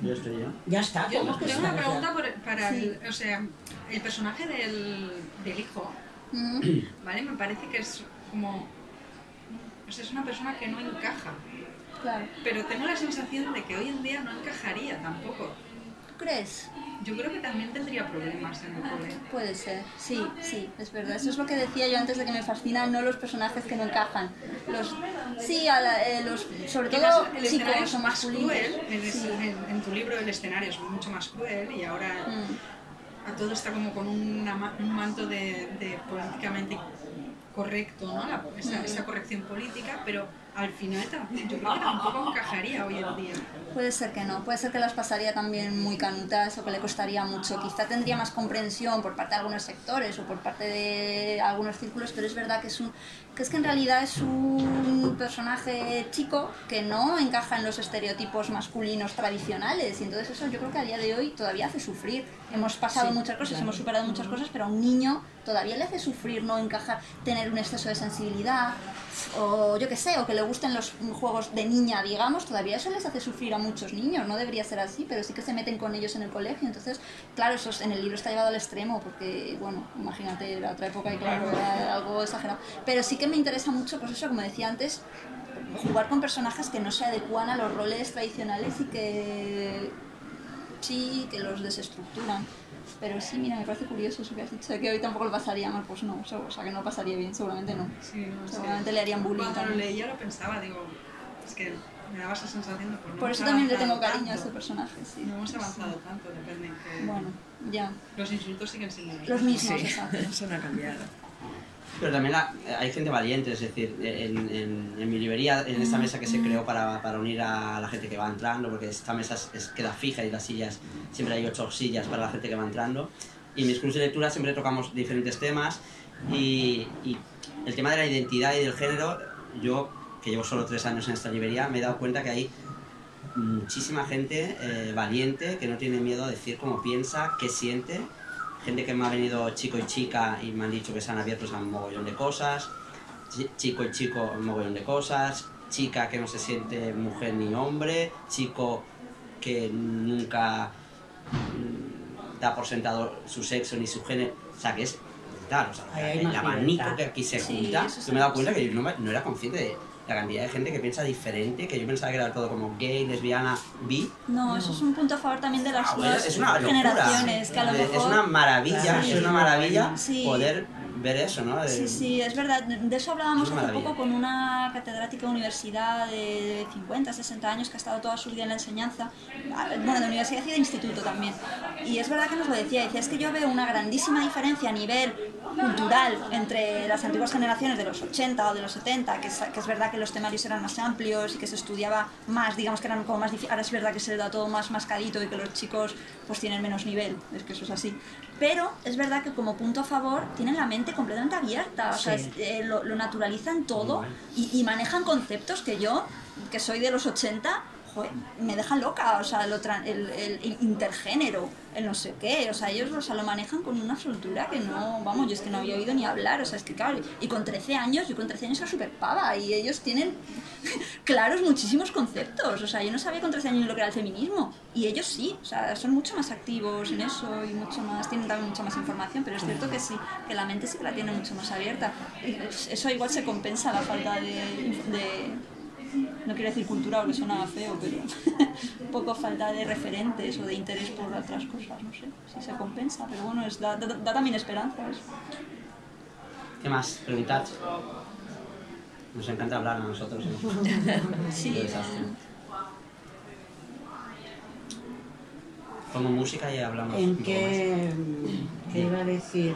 Yo estoy yo. Ya está. Yo ¿cómo que tengo está? una pregunta por- para el, o sea, el personaje del, del hijo, mm, ¿vale? Me parece que es como, sea, es una persona que no encaja, claro. pero tengo la sensación de que hoy en día no encajaría tampoco. ¿Tú crees? Yo creo que también tendría problemas en el cole. Puede ser, sí, sí, es verdad. Eso es lo que decía yo antes de que me fascinan no los personajes que no encajan. Los, sí, a la- eh, los, sobre todo el escenario es más cruel, en, es- Sí. en- en tu libro el escenario es mucho más cruel y ahora Mm. a todo está como con una un manto de, de políticamente correcto, ¿no? La- esa, esa corrección política, pero al final yo creo que tampoco encajaría hoy en día. Puede ser que no, puede ser que las pasaría también muy canutas o que le costaría mucho. Quizá tendría más comprensión por parte de algunos sectores o por parte de algunos círculos, pero es verdad que es un que es que en realidad es un personaje chico que no encaja en los estereotipos masculinos tradicionales y entonces eso yo creo que a día de hoy todavía hace sufrir. Hemos pasado Sí, muchas cosas, claro. hemos superado muchas cosas, pero a un niño todavía le hace sufrir no encajar, tener un exceso de sensibilidad o yo qué sé, o que le gusten los juegos de niña, digamos, todavía eso les hace sufrir a muchos niños. No debería ser así, pero sí que se meten con ellos en el colegio. Entonces, claro, eso es- en el libro está llevado al extremo, porque, bueno, imagínate, era otra época y claro, algo exagerado. Pero sí que me interesa mucho, pues eso, como decía antes, jugar con personajes que no se adecúan a los roles tradicionales y que sí, que los desestructuran. Pero sí, mira, me parece curioso eso que has dicho, de que hoy tampoco lo pasaría mal, pues no, o sea, que no lo pasaría bien, seguramente no. Sí, no, Seguramente le harían bullying Cuando lo también. leía lo pensaba, digo, es que me daba esa sensación de no Por eso también le tengo cariño a este personaje, sí. No hemos avanzado tanto, depende en que... Bueno, ya. Los insultos siguen siendo los, Los mismos, exacto. eso no ha cambiado. Pero también la- hay gente valiente, es decir, en, en- en mi librería, en esta mesa que se creó para, para unir a la gente que va entrando, porque esta mesa es- es- queda fija y las sillas, siempre hay ocho sillas para la gente que va entrando. Y en mis cursos de lectura siempre tocamos diferentes temas y, y el tema de la identidad y del género, yo que llevo solo tres años en esta librería, me he dado cuenta que hay muchísima gente eh, valiente que no tiene miedo a decir cómo piensa, qué siente. Gente que me ha venido chico y chica y me han dicho que se han abierto a un mogollón de cosas. Chi- Chico y chico, un mogollón de cosas. Chica que no se siente mujer ni hombre. Chico que nunca mm, da por sentado su sexo ni su género. O sea, que es brutal. O sea, el abanico que aquí se Sí, junta. eso Yo me he dado sí. cuenta que yo no, me- no era consciente de la cantidad de gente que piensa diferente, que yo pensaba que era todo como gay, lesbiana, bi. No, eso es un punto a favor también de las Ah, bueno, es una generaciones, que a lo mejor... Es una maravilla, Sí. es una maravilla Sí. poder ver eso, ¿no? De- Sí, sí, es verdad. De eso hablábamos Es hace poco con una catedrática de universidad de 50, 60 años que ha estado toda su vida en la enseñanza, bueno, de universidad y de instituto también. Y es verdad que nos lo decía, decía, es que yo veo una grandísima diferencia a nivel cultural entre las antiguas generaciones de los 80 o de los 70, que es, que es verdad que los temarios eran más amplios y que se estudiaba más, digamos que eran como más difíciles, ahora es verdad que se le da todo más mascadito y que los chicos pues tienen menos nivel, es que eso es así. Pero es verdad que como punto a favor tienen la mente completamente abierta, o sea, Sí. es- eh, lo, lo naturalizan todo y, y manejan conceptos que yo, que soy de los 80, joder, me dejan loca, o sea, lo el, el intergénero, el no sé qué, o sea, ellos o sea, lo manejan con una soltura que no, vamos, yo es que no había oído ni hablar, o sea, es que claro, y con 13 años, yo con 13 años era súper pava y ellos tienen claros muchísimos conceptos, o sea, yo no sabía con 13 años lo que era el feminismo y ellos sí, o sea, son mucho más activos en eso y mucho más, tienen también mucha más información, pero es cierto que sí, que la mente sí que la tiene mucho más abierta. Eso igual se compensa la falta de, de- no quiero decir cultura porque suena feo, pero un poco falta de referentes o de interés por otras cosas, no sé, si se compensa, pero bueno, es, da, da- da también esperanza eso. ¿Qué más? Preguntad. Nos encanta hablar a nosotros. ¿no? Sí. Pongo música y hablamos. ¿En qué, qué iba a decir?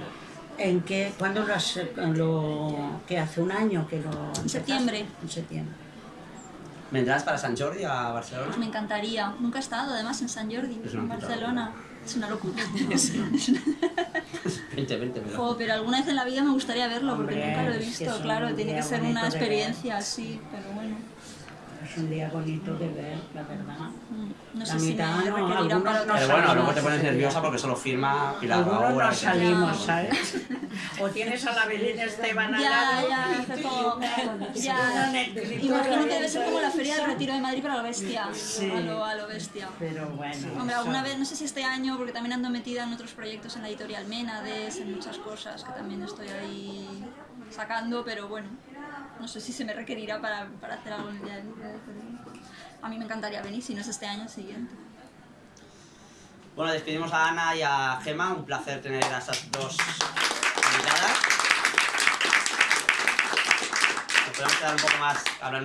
¿En qué, cuándo lo, has- lo que hace un año que lo empezaste? septiembre. En septiembre. ¿Vendrás para San Jordi a Barcelona? Pues me encantaría, nunca he estado además en San Jordi, Es una en Barcelona. Es una locura. Vente, vente, pero... Alguna vez en la vida me gustaría verlo porque nunca lo he visto, claro, tiene que ser una experiencia así, pero bueno. Es un día bonito de ver, la verdad. No La sé si me mitad, no, requerirán algunos para no otra Pero bueno, luego te pones nerviosa porque solo firma Pilar Algunos Raúl, no salimos. ¿sabes? O tienes a la Belén Esteban al Ya, lado ya, y y como- ya. Imagino que debe ser como la Feria del. Retiro de Madrid, pero a lo bestia. Sí. A, lo, a lo bestia. Pero bueno. Hombre, alguna vez, no sé si este año, porque también ando metida en otros proyectos en la editorial Ménades, en muchas cosas que también estoy ahí sacando, pero bueno, no sé si se me requerirá para, para hacer algo en el día de libre, pero a mí me encantaría venir, si no es este año, el siguiente. Bueno, despedimos a Ana y a Gema. Un placer tener a estas dos invitadas. Nos podemos quedar un poco más hablando